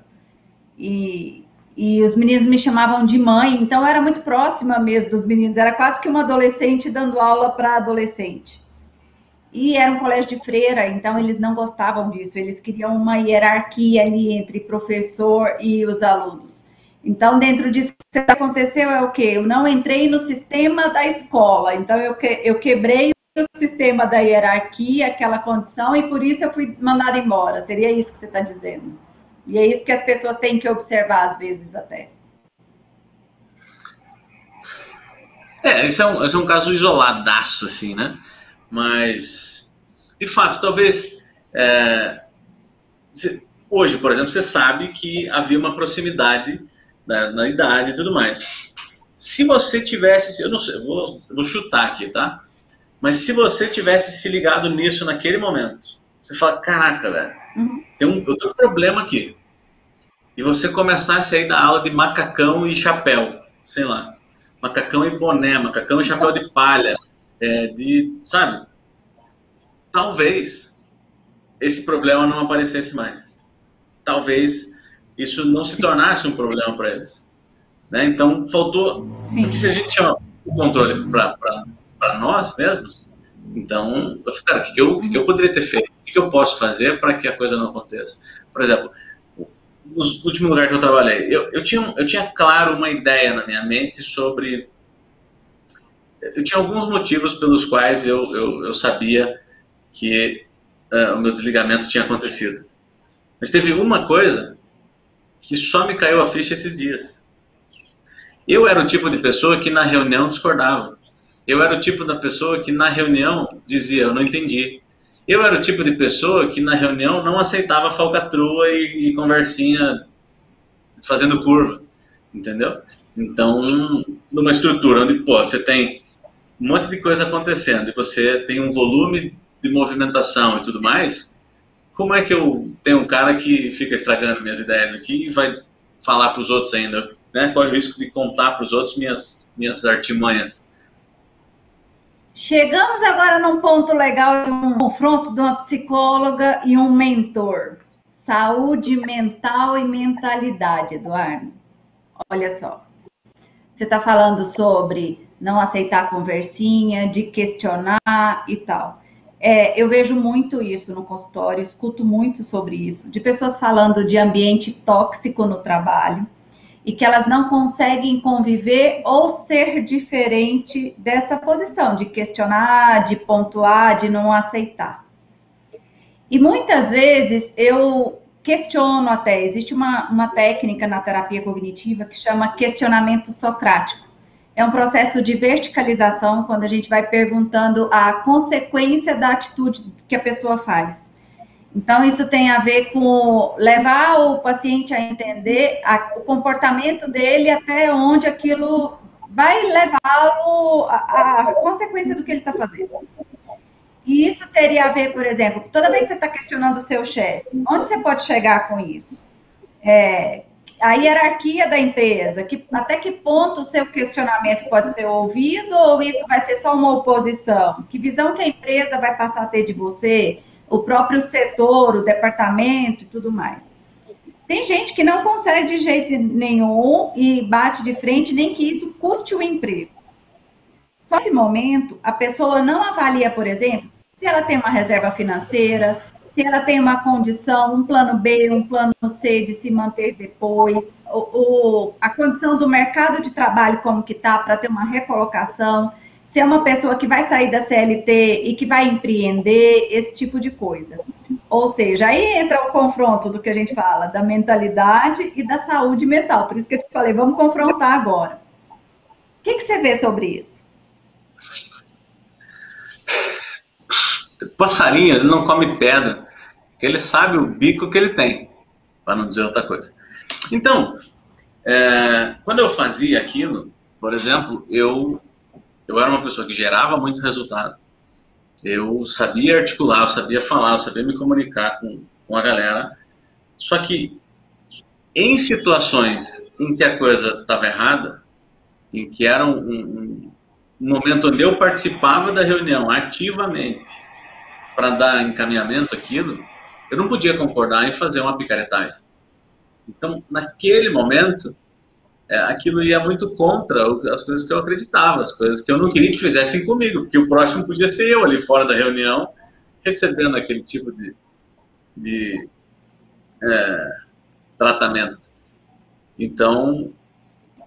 E, e os meninos me chamavam de mãe, então eu era muito próxima mesmo dos meninos, era quase que uma adolescente dando aula para adolescente. E era um colégio de freira, então eles não gostavam disso, eles queriam uma hierarquia ali entre professor e os alunos. Então, dentro disso que aconteceu é o quê? Eu não entrei no sistema da escola, então eu, que, eu quebrei o sistema da hierarquia, aquela condição, e por isso eu fui mandada embora. Seria isso que você está dizendo. E é isso que as pessoas têm que observar, às vezes, até. É, esse é um, esse é um caso isoladaço, assim, né? Mas, de fato, talvez. É, hoje, por exemplo, você sabe que havia uma proximidade na, na idade e tudo mais. Se você tivesse, eu não sei, vou, vou chutar aqui, tá? Mas se você tivesse se ligado nisso naquele momento, você fala, caraca, velho, uhum. tem um, eu tenho um problema aqui. E você começasse a ir dar aula de macacão e chapéu, sei lá. Macacão e boné, macacão e chapéu de palha, é, de, sabe? Talvez esse problema não aparecesse mais. Talvez isso não se tornasse um problema para eles. Né? Então, faltou. Sim. Porque se a gente chama o controle para nós mesmos, então, cara, o que, que, eu, que, que eu poderia ter feito? O que, que eu posso fazer para que a coisa não aconteça? Por exemplo, no último lugar que eu trabalhei, eu, eu, tinha, eu tinha claro uma ideia na minha mente sobre eu tinha alguns motivos pelos quais eu, eu, eu sabia que uh, o meu desligamento tinha acontecido. Mas teve uma coisa que só me caiu a ficha esses dias. Eu era o tipo de pessoa que na reunião discordava. Eu era o tipo da pessoa que na reunião dizia, eu não entendi. Eu era o tipo de pessoa que na reunião não aceitava falcatrua e, e conversinha fazendo curva, entendeu? Então, numa estrutura onde, pô, você tem um monte de coisa acontecendo e você tem um volume de movimentação e tudo mais, como é que eu tenho um cara que fica estragando minhas ideias aqui e vai falar para os outros ainda, né? Qual é o risco de contar para os outros minhas minhas artimanhas? Chegamos agora num ponto legal, um confronto de uma psicóloga e um mentor. Saúde mental e mentalidade, Eduardo. Olha só. Você está falando sobre não aceitar conversinha, de questionar e tal. É, eu vejo muito isso no consultório, escuto muito sobre isso, de pessoas falando de ambiente tóxico no trabalho e que elas não conseguem conviver ou ser diferente dessa posição de questionar, de pontuar, de não aceitar. E muitas vezes eu questiono até, existe uma, uma técnica na terapia cognitiva que chama questionamento socrático é um processo de verticalização, quando a gente vai perguntando a consequência da atitude que a pessoa faz. Então, isso tem a ver com levar o paciente a entender a, o comportamento dele até onde aquilo vai levá-lo à consequência do que ele está fazendo. E isso teria a ver, por exemplo, toda vez que você está questionando o seu chefe, onde você pode chegar com isso? É, a hierarquia da empresa, que, até que ponto o seu questionamento pode ser ouvido ou isso vai ser só uma oposição? Que visão que a empresa vai passar a ter de você, o próprio setor, o departamento e tudo mais? Tem gente que não consegue de jeito nenhum e bate de frente, nem que isso custe o emprego. Só nesse momento, a pessoa não avalia, por exemplo, se ela tem uma reserva financeira, se ela tem uma condição, um plano B, um plano C de se manter depois, o, a condição do mercado de trabalho como que está para ter uma recolocação, se é uma pessoa que vai sair da CLT e que vai empreender, esse tipo de coisa. Ou seja, aí entra o confronto do que a gente fala, da mentalidade e da saúde mental. Por isso que eu te falei, vamos confrontar agora. O que, que você vê sobre isso? Passarinho, ele não come pedra que ele sabe o bico que ele tem, para não dizer outra coisa. Então, é, quando eu fazia aquilo, por exemplo, eu, eu era uma pessoa que gerava muito resultado. Eu sabia articular, eu sabia falar, eu sabia me comunicar com, com a galera. Só que em situações em que a coisa estava errada, em que era um, um, um momento onde eu participava da reunião ativamente para dar encaminhamento àquilo, eu não podia concordar em fazer uma picaretagem. Então, naquele momento, é, aquilo ia muito contra as coisas que eu acreditava, as coisas que eu não queria que fizessem comigo, porque o próximo podia ser eu ali fora da reunião, recebendo aquele tipo de, de é, tratamento. Então,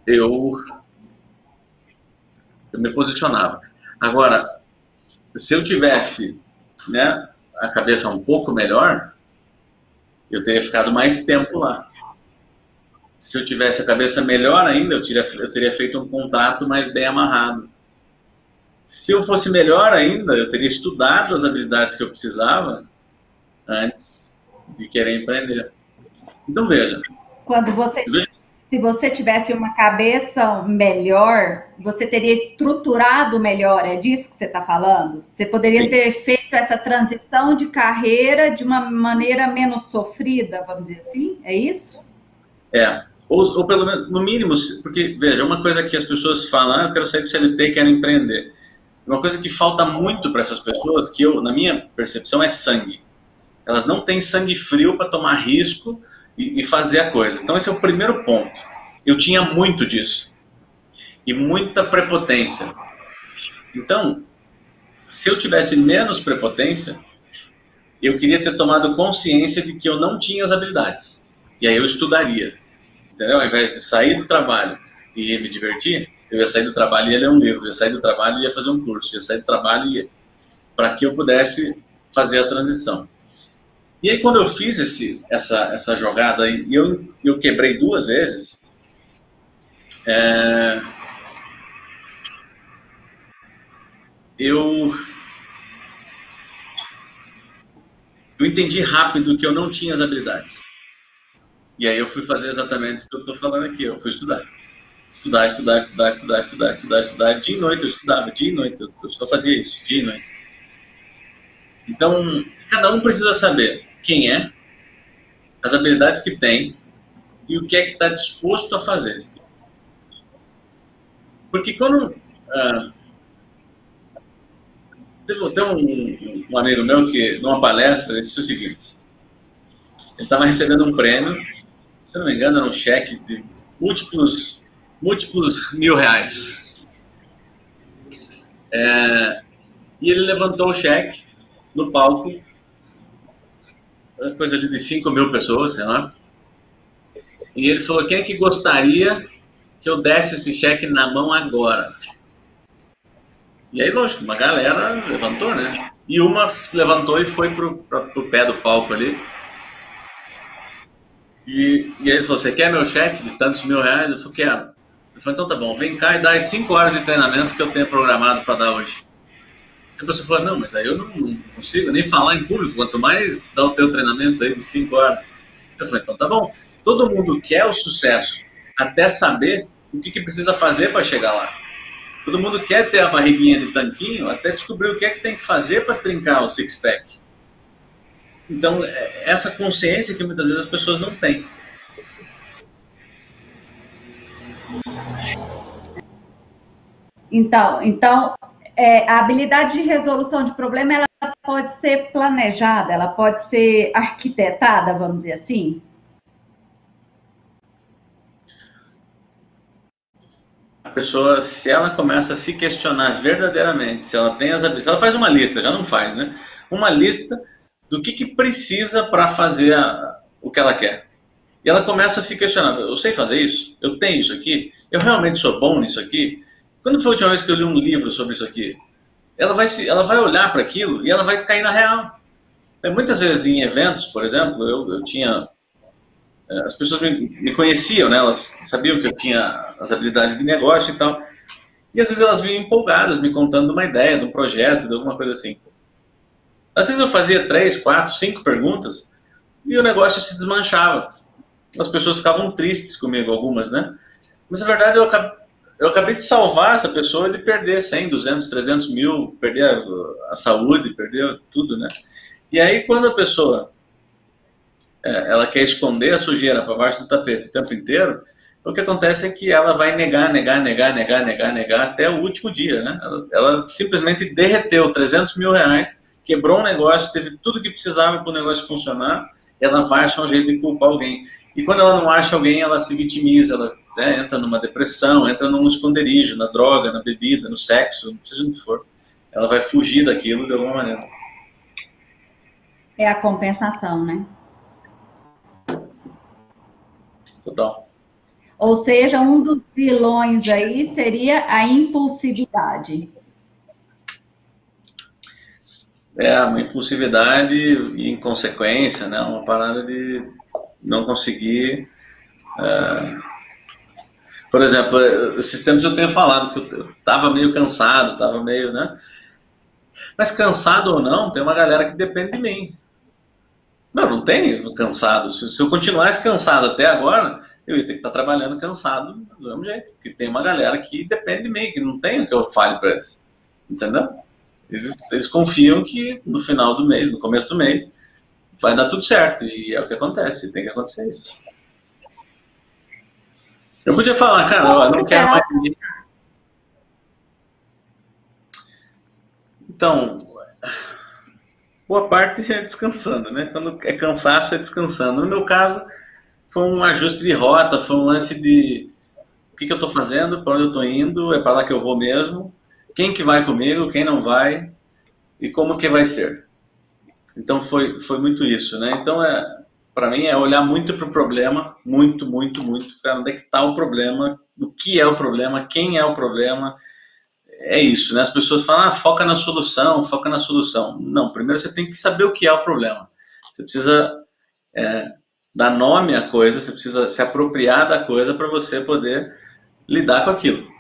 eu, eu me posicionava. Agora, se eu tivesse né, a cabeça um pouco melhor, eu teria ficado mais tempo lá. Se eu tivesse a cabeça melhor ainda, eu teria, eu teria feito um contrato mais bem amarrado. Se eu fosse melhor ainda, eu teria estudado as habilidades que eu precisava antes de querer empreender. Então veja. Quando você veja, se você tivesse uma cabeça melhor, você teria estruturado melhor, é disso que você está falando? Você poderia Sim. ter feito essa transição de carreira de uma maneira menos sofrida, vamos dizer assim? É isso? É, ou, ou pelo menos, no mínimo, porque, veja, uma coisa que as pessoas falam, ah, eu quero sair do CLT, quero empreender. Uma coisa que falta muito para essas pessoas, que eu, na minha percepção, é sangue. Elas não têm sangue frio para tomar risco e, e fazer a coisa. Então, esse é o primeiro ponto. Eu tinha muito disso. E muita prepotência. Então, se eu tivesse menos prepotência, eu queria ter tomado consciência de que eu não tinha as habilidades. E aí eu estudaria. Entendeu? Ao invés de sair do trabalho e ia me divertir, eu ia sair do trabalho e ia ler um livro, ia sair do trabalho e ia fazer um curso, ia sair do trabalho e para que eu pudesse fazer a transição. E aí quando eu fiz esse, essa, essa jogada e eu, eu quebrei duas vezes, é, eu eu entendi rápido que eu não tinha as habilidades. E aí eu fui fazer exatamente o que eu estou falando aqui, eu fui estudar. Estudar, estudar, estudar, estudar, estudar, estudar, estudar. Dia e noite eu estudava, dia e noite, eu só fazia isso, dia e noite. Então, cada um precisa saber quem é, as habilidades que tem e o que é que está disposto a fazer. Porque quando. Ah, tem um, um, amigo meu que, numa palestra, ele disse o seguinte: ele estava recebendo um prêmio, se não me engano, era um cheque de múltiplos, múltiplos mil reais. É, e ele levantou o cheque no palco, coisa ali de 5 mil pessoas, sei lá. E ele falou: quem é que gostaria que eu desse esse cheque na mão agora? E aí, lógico, uma galera levantou, né? E uma levantou e foi pro, pro, pro pé do palco ali. E, e ele falou: Você quer meu cheque de tantos mil reais? Eu falei: Quero. Ele falou: Então tá bom, vem cá e dá as 5 horas de treinamento que eu tenho programado para dar hoje. A pessoa falou: Não, mas aí eu não, não, consigo nem falar em público, quanto mais dar o teu treinamento aí de 5 horas. Eu falei: Então tá bom. Todo mundo quer o sucesso até saber o que, que precisa fazer para chegar lá. Todo mundo quer ter a barriguinha de tanquinho até descobrir o que é que tem que fazer para trincar o six-pack. Então, é essa consciência que muitas vezes as pessoas não têm. Então, então é, a habilidade de resolução de problema ela pode ser planejada, ela pode ser arquitetada, vamos dizer assim? pessoa, se ela começa a se questionar verdadeiramente, se ela tem as habilidades, ela faz uma lista, já não faz, né? Uma lista do que, que precisa para fazer a, o que ela quer. E ela começa a se questionar: eu sei fazer isso? Eu tenho isso aqui? Eu realmente sou bom nisso aqui? Quando foi a última vez que eu li um livro sobre isso aqui? Ela vai, se, ela vai olhar para aquilo e ela vai cair na real. Muitas vezes em eventos, por exemplo, eu, eu tinha é, as pessoas me, me, conheciam, né? Elas sabiam que eu tinha as habilidades de negócio e tal. E às vezes elas vinham empolgadas, me contando uma ideia, de um projeto, de alguma coisa assim. Às vezes eu fazia três, quatro, cinco perguntas e o negócio se desmanchava. As pessoas ficavam tristes comigo, algumas, né? Mas na verdade eu acabei, eu acabei de salvar essa pessoa de perder 100, 200, 300 mil, perder a, a saúde, perder tudo, né? E aí quando a pessoa é, ela quer esconder a sujeira para baixo do tapete o tempo inteiro, o que acontece é que ela vai negar, negar, negar, negar, negar, negar até o último dia, né? Ela, ela simplesmente derreteu 300 mil reais, quebrou um negócio, teve tudo que precisava para o negócio funcionar, ela vai achar um jeito de culpar alguém. E quando ela não acha alguém, ela se vitimiza, ela né, entra numa depressão, entra num esconderijo, na droga, na bebida, no sexo, seja o que for. Ela vai fugir daquilo de alguma maneira. É a compensação, né? Total. Ou seja, um dos vilões aí seria a impulsividade. É, uma impulsividade e inconsequência, né? Uma parada de não conseguir. É... Por exemplo, esses tempos eu tenho falado que eu estava meio cansado, estava meio, né? Mas cansado ou não, tem uma galera que depende de mim. Não, não tem cansado. Se, se eu continuasse cansado até agora, eu ia ter que estar trabalhando cansado do mesmo jeito. Porque tem uma galera que depende de mim, que não tem o que eu fale para eles. Entendeu? Eles, eles confiam que no final do mês, no começo do mês, vai dar tudo certo. E é o que acontece. Tem que acontecer isso. Eu podia falar, cara, ó, não quero mais. Então, boa parte é descansando, né? Quando é cansaço, é descansando. No meu caso, foi um ajuste de rota, foi um lance de o que, que eu estou fazendo, para onde eu estou indo, é para lá que eu vou mesmo, quem que vai comigo, quem não vai e como que vai ser. Então foi, foi muito isso, né? Então é, para mim, é olhar muito para o problema, muito, muito, muito, ficar onde é que está o problema, o que é o problema, quem é o problema. É isso, né? As pessoas falam, ah, foca na solução, foca na solução. Não, primeiro você tem que saber o que é o problema. Você precisa é, dar nome à coisa, você precisa se apropriar da coisa para você poder lidar com aquilo.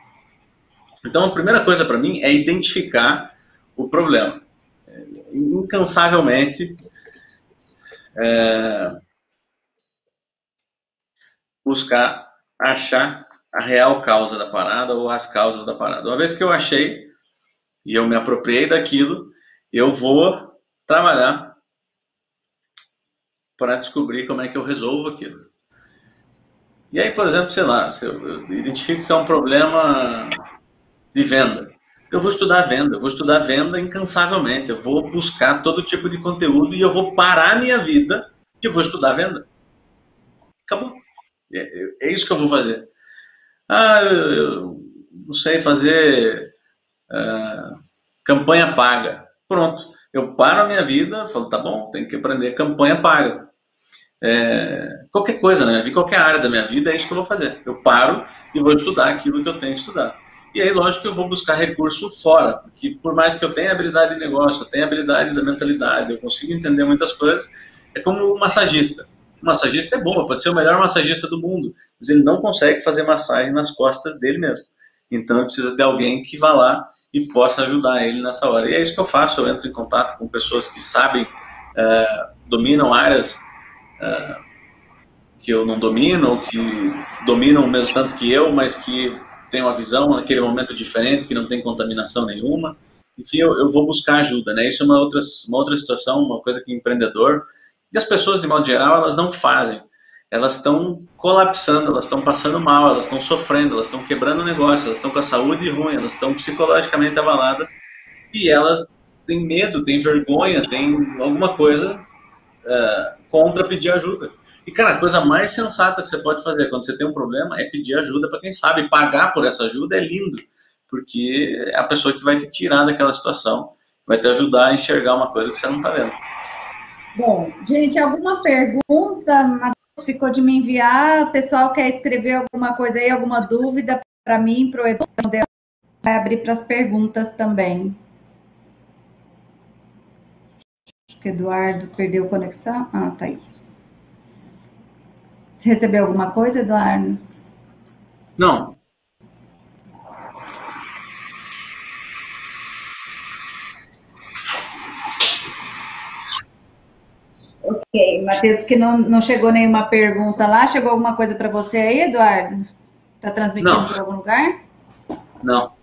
Então, a primeira coisa para mim é identificar o problema. Incansavelmente, é, buscar achar a real causa da parada ou as causas da parada. Uma vez que eu achei e eu me apropriei daquilo, eu vou trabalhar para descobrir como é que eu resolvo aquilo. E aí, por exemplo, sei lá, se eu identifico que é um problema de venda, eu vou estudar venda, eu vou estudar venda incansavelmente, eu vou buscar todo tipo de conteúdo e eu vou parar minha vida e vou estudar venda. Acabou. É, é isso que eu vou fazer. Ah, eu, eu não sei fazer uh, campanha paga. Pronto. Eu paro a minha vida, falo, tá bom, tem que aprender campanha paga. É, qualquer coisa, né? Qualquer área da minha vida é isso que eu vou fazer. Eu paro e vou estudar aquilo que eu tenho que estudar. E aí, lógico que eu vou buscar recurso fora, porque por mais que eu tenha habilidade de negócio, eu tenha habilidade da mentalidade, eu consigo entender muitas coisas, é como um massagista. O massagista é bom, pode ser o melhor massagista do mundo, mas ele não consegue fazer massagem nas costas dele mesmo. Então, precisa de alguém que vá lá e possa ajudar ele nessa hora. E é isso que eu faço, eu entro em contato com pessoas que sabem, uh, dominam áreas uh, que eu não domino, ou que dominam o mesmo tanto que eu, mas que tem uma visão naquele momento diferente, que não tem contaminação nenhuma. Enfim, eu, eu vou buscar ajuda, né? Isso é uma outra, uma outra situação, uma coisa que empreendedor e as pessoas, de modo geral, elas não fazem. Elas estão colapsando, elas estão passando mal, elas estão sofrendo, elas estão quebrando o negócio, elas estão com a saúde ruim, elas estão psicologicamente abaladas e elas têm medo, têm vergonha, têm alguma coisa uh, contra pedir ajuda. E, cara, a coisa mais sensata que você pode fazer quando você tem um problema é pedir ajuda para quem sabe. Pagar por essa ajuda é lindo, porque é a pessoa que vai te tirar daquela situação, vai te ajudar a enxergar uma coisa que você não está vendo. Bom, gente, alguma pergunta? Matheus ficou de me enviar. O pessoal quer escrever alguma coisa aí, alguma dúvida para mim, para o Eduardo? Vai abrir para as perguntas também. Acho que Eduardo perdeu conexão. Ah, tá aí. Você recebeu alguma coisa, Eduardo? Não. Ok, Matheus, que não, não chegou nenhuma pergunta lá. Chegou alguma coisa para você aí, Eduardo? Está transmitindo por algum lugar? Não.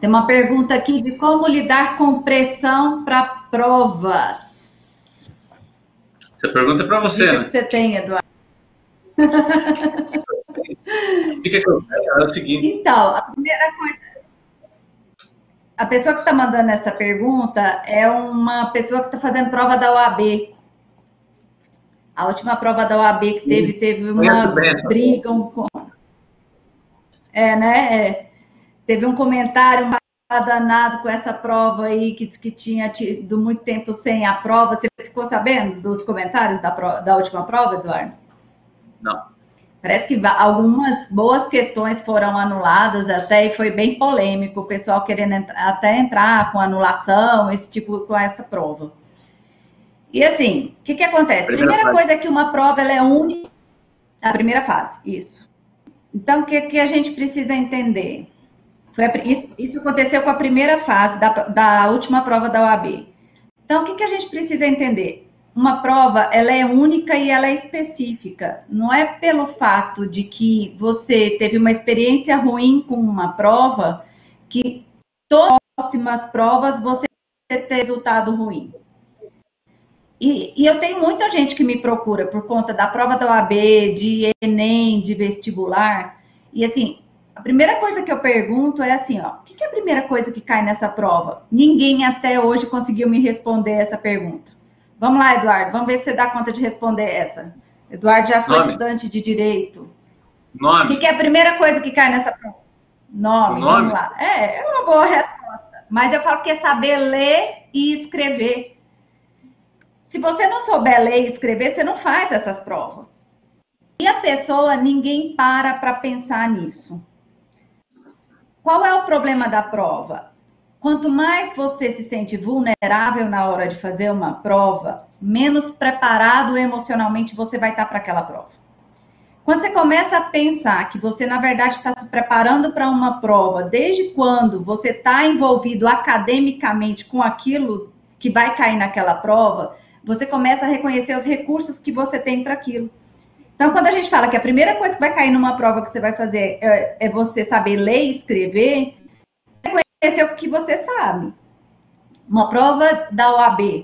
Tem uma pergunta aqui de como lidar com pressão para provas. Essa pergunta é para você, né? que você tem, Eduardo. O que, que eu quero? É o seguinte. Então, a primeira coisa. A pessoa que está mandando essa pergunta é uma pessoa que está fazendo prova da OAB. A última prova da OAB que teve, teve uma briga, um... É, né? É teve um comentário danado com essa prova aí, que, que tinha tido muito tempo sem a prova. Você ficou sabendo dos comentários da, prova, da última prova, Eduardo? Não. Parece que algumas boas questões foram anuladas até e foi bem polêmico, o pessoal querendo até entrar com anulação, esse tipo, com essa prova. E assim, o que, que acontece? Primeira, primeira coisa é que uma prova ela é única. A primeira fase, isso. Então, o que, que a gente precisa entender? A, isso, isso, aconteceu com a primeira fase da, da última prova da OAB. Então, o que, que a gente precisa entender? Uma prova, ela é única e ela é específica. Não é pelo fato de que você teve uma experiência ruim com uma prova que todas as próximas provas você ter resultado ruim. E, e, eu tenho muita gente que me procura por conta da prova da OAB, de Enem, de vestibular. E assim, a primeira coisa que eu pergunto é assim, ó, o que é a primeira coisa que cai nessa prova? Ninguém até hoje conseguiu me responder essa pergunta. Vamos lá, Eduardo, vamos ver se você dá conta de responder essa. Eduardo já foi Nome. estudante de direito. Nome. O que é a primeira coisa que cai nessa prova? Nome, nome, vamos lá. É, é uma boa resposta. Mas eu falo que é saber ler e escrever. Se você não souber ler e escrever, você não faz essas provas. E a pessoa, ninguém para para pensar nisso. Qual é o problema da prova? Quanto mais você se sente vulnerável na hora de fazer uma prova, menos preparado emocionalmente você vai estar para aquela prova. Quando você começa a pensar que você, na verdade, está se preparando para uma prova, desde quando você está envolvido academicamente com aquilo que vai cair naquela prova, você começa a reconhecer os recursos que você tem para aquilo. Então, quando a gente fala que a primeira coisa que vai cair numa prova que você vai fazer é, é você saber ler e escrever, reconhecer o que você sabe. Uma prova da OAB,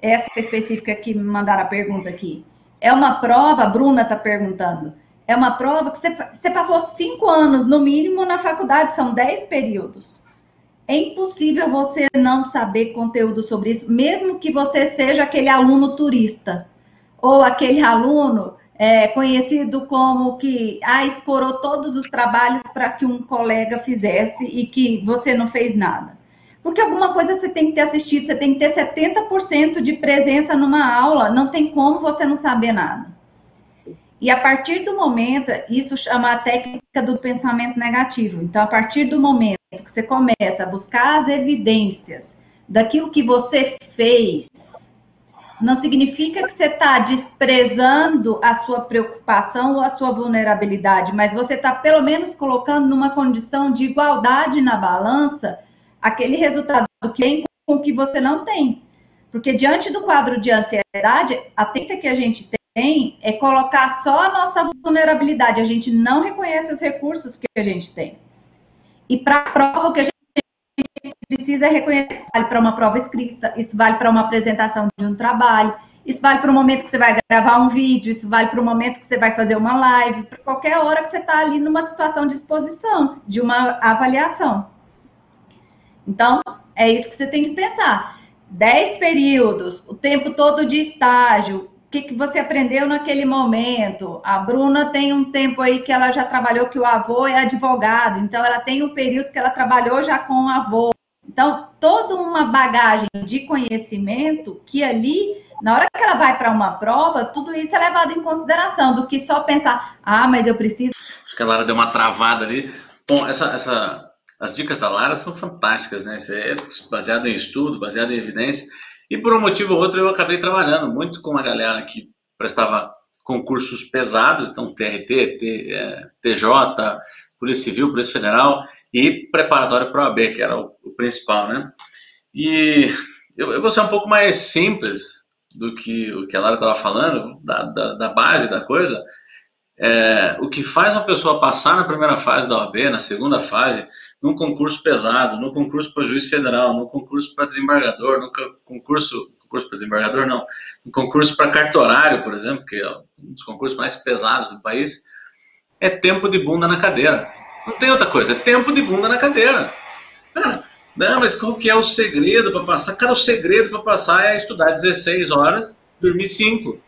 essa específica que me mandaram a pergunta aqui. É uma prova, a Bruna está perguntando, é uma prova que você, você passou cinco anos, no mínimo, na faculdade, são dez períodos. É impossível você não saber conteúdo sobre isso, mesmo que você seja aquele aluno turista, ou aquele aluno é, conhecido como que ah, explorou todos os trabalhos para que um colega fizesse e que você não fez nada. Porque alguma coisa você tem que ter assistido, você tem que ter 70% de presença numa aula, não tem como você não saber nada. E a partir do momento, isso chama a técnica do pensamento negativo. Então, a partir do momento que você começa a buscar as evidências daquilo que você fez, não significa que você está desprezando a sua preocupação ou a sua vulnerabilidade, mas você está pelo menos colocando numa condição de igualdade na balança aquele resultado que vem com o que você não tem. Porque diante do quadro de ansiedade, a tendência que a gente tem é colocar só a nossa vulnerabilidade, a gente não reconhece os recursos que a gente tem. E para a prova, o que a gente precisa reconhecer, vale para uma prova escrita, isso vale para uma apresentação de um trabalho, isso vale para o momento que você vai gravar um vídeo, isso vale para o momento que você vai fazer uma live, para qualquer hora que você está ali numa situação de exposição, de uma avaliação. Então, é isso que você tem que pensar. Dez períodos, o tempo todo de estágio, o que, que você aprendeu naquele momento? A Bruna tem um tempo aí que ela já trabalhou, que o avô é advogado, então ela tem um período que ela trabalhou já com o avô. Então, toda uma bagagem de conhecimento que ali, na hora que ela vai para uma prova, tudo isso é levado em consideração, do que só pensar, ah, mas eu preciso. Acho que a Lara deu uma travada ali. Bom, essa, essa as dicas da Lara são fantásticas, né? Isso é baseado em estudo, baseado em evidência. E por um motivo ou outro eu acabei trabalhando muito com uma galera que prestava concursos pesados, então TRT, T, TJ, Polícia Civil, Polícia Federal e preparatório para o AB, que era o, o, principal, né? E eu, eu, vou ser um pouco mais simples do que o que a Lara estava falando, da, da, da, base da coisa. É, o que faz uma pessoa passar na primeira fase da OAB, na segunda fase, num concurso pesado, no concurso para juiz federal, no concurso para desembargador, no concurso, concurso para desembargador não, no concurso para cartorário, por exemplo, que é um dos concursos mais pesados do país, é tempo de bunda na cadeira. Não tem outra coisa, é tempo de bunda na cadeira. Cara, não, mas qual que é o segredo para passar? Cara, o segredo para passar é estudar 16 horas, dormir 5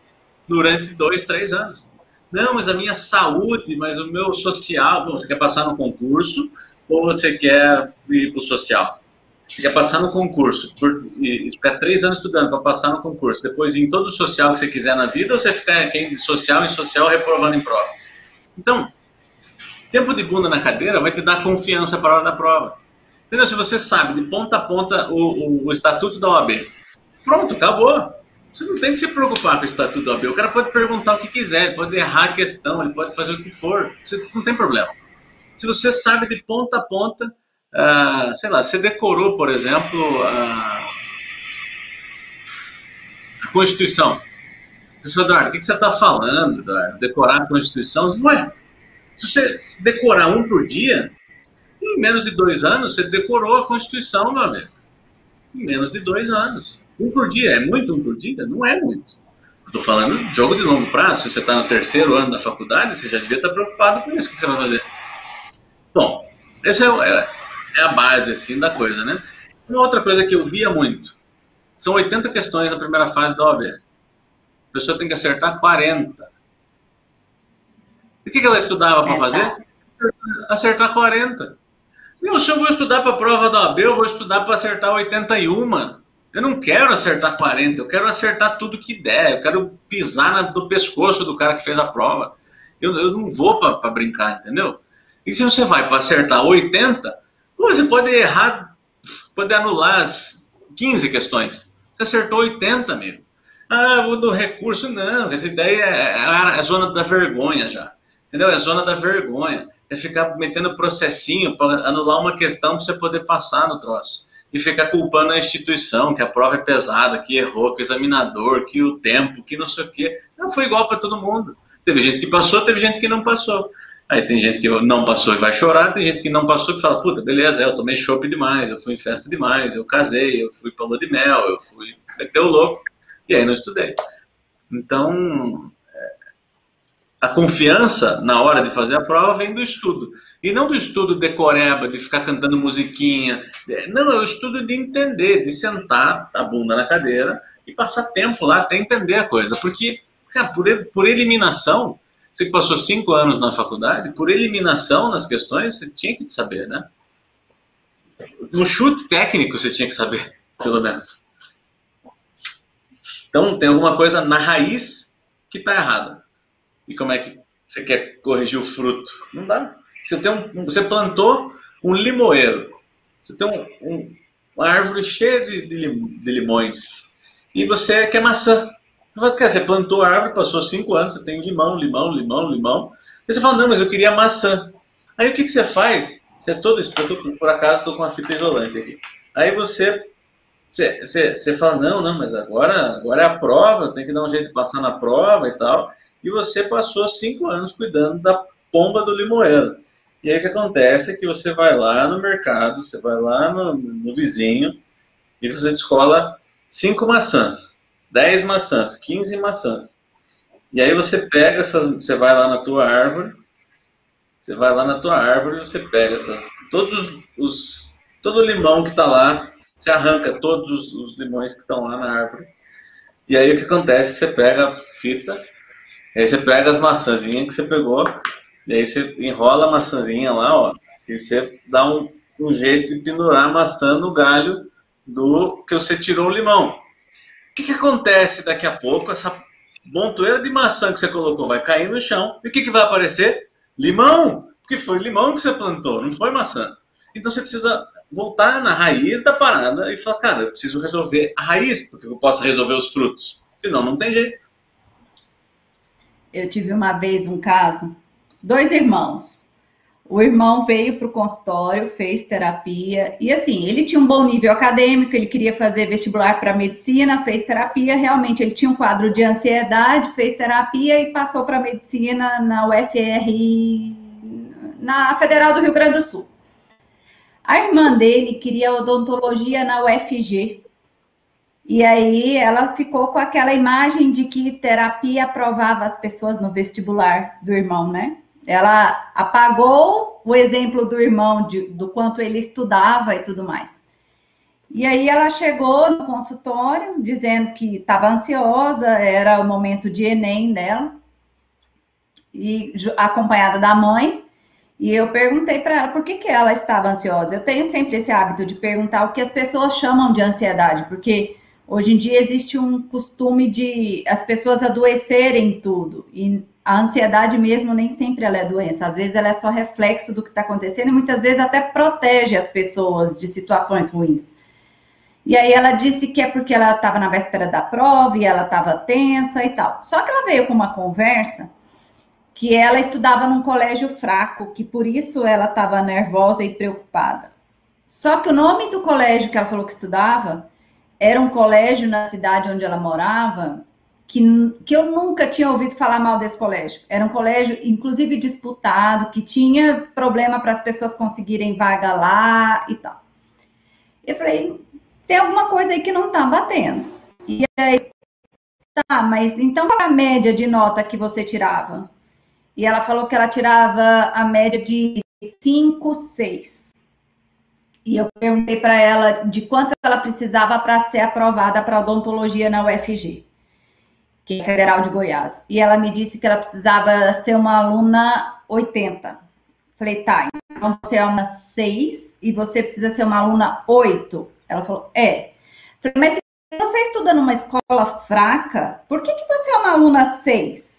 durante 2, 3 anos. Não, mas a minha saúde, mas o meu social. Bom, você quer passar no concurso, ou você quer ir para o social? Você quer passar no concurso por, e ficar três anos estudando para passar no concurso, depois ir em todo o social que você quiser na vida, ou você ficar de social em social reprovando em prova? Então, tempo de bunda na cadeira vai te dar confiança para a hora da prova. Entendeu? Se você sabe de ponta a ponta o, o, o estatuto da OAB, pronto, acabou. Você não tem que se preocupar com o estatuto da OAB. O cara pode perguntar o que quiser, ele pode errar a questão, ele pode fazer o que for. Você não tem problema se você sabe de ponta a ponta, uh, sei lá, você decorou, por exemplo, uh, a Constituição. Você fala, Eduardo, o que você está falando, Eduardo? Decorar a Constituição? Ué, se você decorar um por dia, em menos de dois anos, você decorou a Constituição, meu amigo. Em menos de dois anos. Um por dia, é muito um por dia? Não é muito. Estou falando de jogo de longo prazo. Se você está no terceiro ano da faculdade, você já devia estar preocupado com isso. O que você vai fazer? Bom, essa é, é, é, a base assim da coisa, né? Uma outra coisa que eu via muito, são 80 questões na primeira fase da OAB. A pessoa tem que acertar 40. E o que, que ela estudava para fazer? Acertar 40. Meu, se eu vou estudar para a prova da OAB, eu vou estudar para acertar 81. Eu não quero acertar 40, eu quero acertar tudo que der. Eu quero pisar na, no pescoço do cara que fez a prova. Eu, eu não vou para brincar, entendeu? E se você vai para acertar 80, você pode errar, pode anular as 15 questões. Você acertou 80, amigo. Ah, vou do recurso. Não, essa ideia é, é é a zona da vergonha já. Entendeu? É zona da vergonha. É ficar metendo processinho para anular uma questão para você poder passar no troço e ficar culpando a instituição, que a prova é pesada, que errou, que o examinador, que o tempo, que não sei o quê. Não foi igual para todo mundo. Teve gente que passou, teve gente que não passou. Aí tem gente que não passou e vai chorar, tem gente que não passou e fala, puta, beleza, eu tomei chopp demais, eu fui em festa demais, eu casei, eu fui pra lua de mel, eu fui meter o louco, e aí não estudei. Então, a confiança na hora de fazer a prova vem do estudo. E não do estudo decoreba, de ficar cantando musiquinha. Não, é o estudo de entender, de sentar a bunda na cadeira e passar tempo lá até entender a coisa. Porque, cara, por, por eliminação, você que passou cinco anos na faculdade, por eliminação nas questões, você tinha que saber, né? No chute técnico você tinha que saber, pelo menos. Então tem alguma coisa na raiz que está errada. E como é que você quer corrigir o fruto? Não dá. Você, tem um, você plantou um limoeiro. Você tem um, um, uma árvore cheia de, de, lim, de, limões. E você quer maçã. Você plantou a árvore, passou cinco anos, você tem limão, limão, limão, limão. E você fala, não, mas eu queria maçã. Aí o que, que você faz? Você é todo isso, por acaso estou com uma fita isolante aqui. Aí você, você, fala, não, não, mas agora, agora é a prova, tem que dar um jeito de passar na prova e tal e você passou cinco anos cuidando da pomba do limoeiro. E aí o que acontece é que você vai lá no mercado, você vai lá no, no vizinho e você descola cinco maçãs, dez maçãs, quinze maçãs. E aí você pega essas, você vai lá na tua árvore, você vai lá na tua árvore e você pega essas, todos os, todo o limão que está lá, você arranca todos os, os limões que estão lá na árvore. E aí o que acontece é que você pega a fita Aí você pega as maçãzinhas que você pegou, e aí você enrola a maçãzinha lá, ó, e você dá um, um jeito de pendurar a maçã no galho do que você tirou o limão. O que, que acontece daqui a pouco? Essa montoeira de maçã que você colocou vai cair no chão, e o que, que vai aparecer? Limão! Porque foi limão que você plantou, não foi maçã. Então você precisa voltar na raiz da parada e falar, cara, eu preciso resolver a raiz, porque eu posso resolver os frutos. Senão não tem jeito eu tive uma vez um caso, dois irmãos. O irmão veio para o consultório, fez terapia, e assim, ele tinha um bom nível acadêmico, ele queria fazer vestibular para medicina, fez terapia, realmente ele tinha um quadro de ansiedade, fez terapia e passou para medicina na UFR, na Federal do Rio Grande do Sul. A irmã dele queria odontologia na UFG, e aí ela ficou com aquela imagem de que terapia aprovava as pessoas no vestibular do irmão, né? Ela apagou o exemplo do irmão de, do quanto ele estudava e tudo mais. E aí ela chegou no consultório dizendo que estava ansiosa, era o momento de Enem dela, e acompanhada da mãe. E eu perguntei para ela por que, que ela estava ansiosa. Eu tenho sempre esse hábito de perguntar o que as pessoas chamam de ansiedade, porque Hoje em dia existe um costume de as pessoas adoecerem tudo e a ansiedade mesmo nem sempre ela é doença. Às vezes ela é só reflexo do que está acontecendo e muitas vezes até protege as pessoas de situações ruins. E aí ela disse que é porque ela estava na véspera da prova e ela estava tensa e tal. Só que ela veio com uma conversa que ela estudava num colégio fraco, que por isso ela estava nervosa e preocupada. Só que o nome do colégio que ela falou que estudava era um colégio na cidade onde ela morava que, que eu nunca tinha ouvido falar mal desse colégio. Era um colégio, inclusive, disputado, que tinha problema para as pessoas conseguirem vaga lá e tal. Eu falei, tem alguma coisa aí que não está batendo. E aí, tá, mas então qual é a média de nota que você tirava? E ela falou que ela tirava a média de 5, 6. E eu perguntei para ela de quanto ela precisava para ser aprovada para odontologia na UFG, que é Federal de Goiás. E ela me disse que ela precisava ser uma aluna 80. Falei, tá, então você é uma 6 e você precisa ser uma aluna 8? Ela falou, é. Falei, mas se você estuda numa escola fraca, por que, que você é uma aluna 6?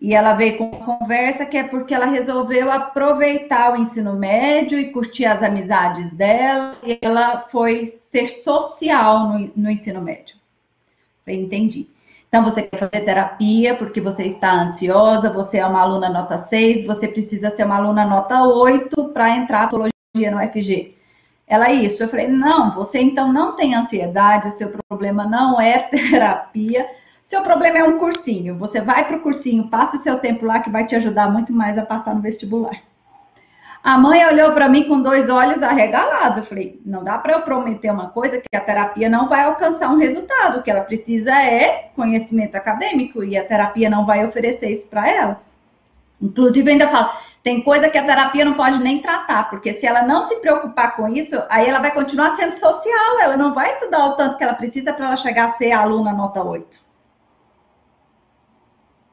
E ela veio com uma conversa que é porque ela resolveu aproveitar o ensino médio e curtir as amizades dela, e ela foi ser social no, no ensino médio. Falei, entendi. Então, você quer fazer terapia porque você está ansiosa, você é uma aluna nota 6, você precisa ser uma aluna nota 8 para entrar na patologia no FG. Ela, isso. Eu falei, não, você então não tem ansiedade, o seu problema não é terapia, seu problema é um cursinho. Você vai para o cursinho, passa o seu tempo lá, que vai te ajudar muito mais a passar no vestibular. A mãe olhou para mim com dois olhos arregalados. Eu falei: não dá para eu prometer uma coisa que a terapia não vai alcançar um resultado. O que ela precisa é conhecimento acadêmico e a terapia não vai oferecer isso para ela. Inclusive, ainda falo: tem coisa que a terapia não pode nem tratar, porque se ela não se preocupar com isso, aí ela vai continuar sendo social, ela não vai estudar o tanto que ela precisa para ela chegar a ser aluna nota 8.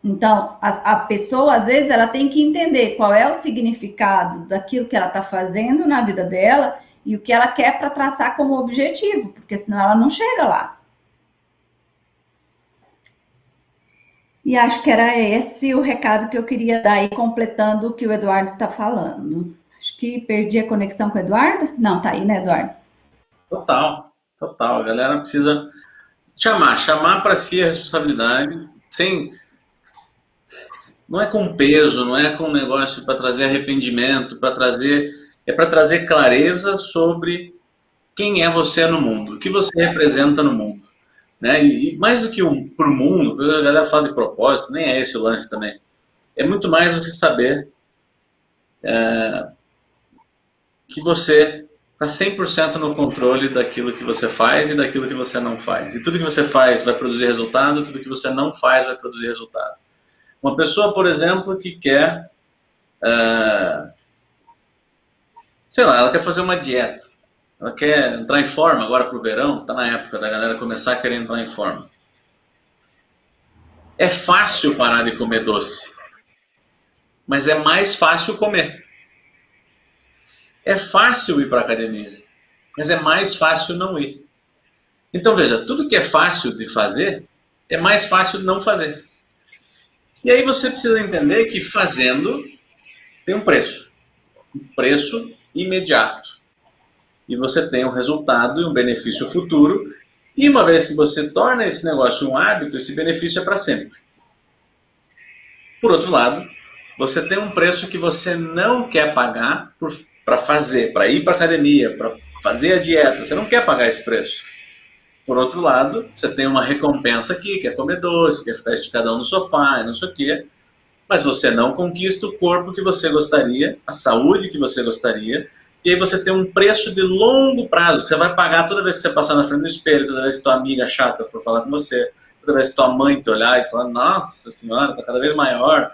Então, a, a, pessoa, às vezes, ela tem que entender qual é o significado daquilo que ela está fazendo na vida dela e o que ela quer para traçar como objetivo, porque senão ela não chega lá. E acho que era esse o recado que eu queria dar aí, completando o que o Eduardo está falando. Acho que perdi a conexão com o Eduardo. Não, tá aí, né, Eduardo? Total, total. A galera precisa chamar, chamar para si a responsabilidade, sem não é com peso, não é com negócio para trazer arrependimento, para trazer é para trazer clareza sobre quem é você no mundo, o que você representa no mundo, né? E, mais do que um para o mundo, a galera fala de propósito, nem é esse o lance também. É muito mais você saber é, que você está 100% no controle daquilo que você faz e daquilo que você não faz. E tudo que você faz vai produzir resultado, tudo que você não faz vai produzir resultado. Uma pessoa, por exemplo, que quer, uh, sei lá, ela quer fazer uma dieta, ela quer entrar em forma agora para o verão, está na época da galera começar a querer entrar em forma. É fácil parar de comer doce, mas é mais fácil comer. É fácil ir para a academia, mas é mais fácil não ir. Então veja, tudo que é fácil de fazer, é mais fácil não fazer. E aí você precisa entender que fazendo tem um preço. Um preço imediato. E você tem um resultado e um benefício futuro. E uma vez que você torna esse negócio um hábito, esse benefício é para sempre. Por outro lado, você tem um preço que você não quer pagar para fazer, para ir para academia, para fazer a dieta. Você não quer pagar esse preço. Por outro lado, você tem uma recompensa aqui, que é comer doce, que é ficar esticadão no sofá, não sei o quê. Mas você não conquista o corpo que você gostaria, a saúde que você gostaria, e aí você tem um preço de longo prazo, que você vai pagar toda vez que você passar na frente do espelho, toda vez que tua amiga chata for falar com você, toda vez que tua mãe te olhar e falar, nossa senhora, está cada vez maior.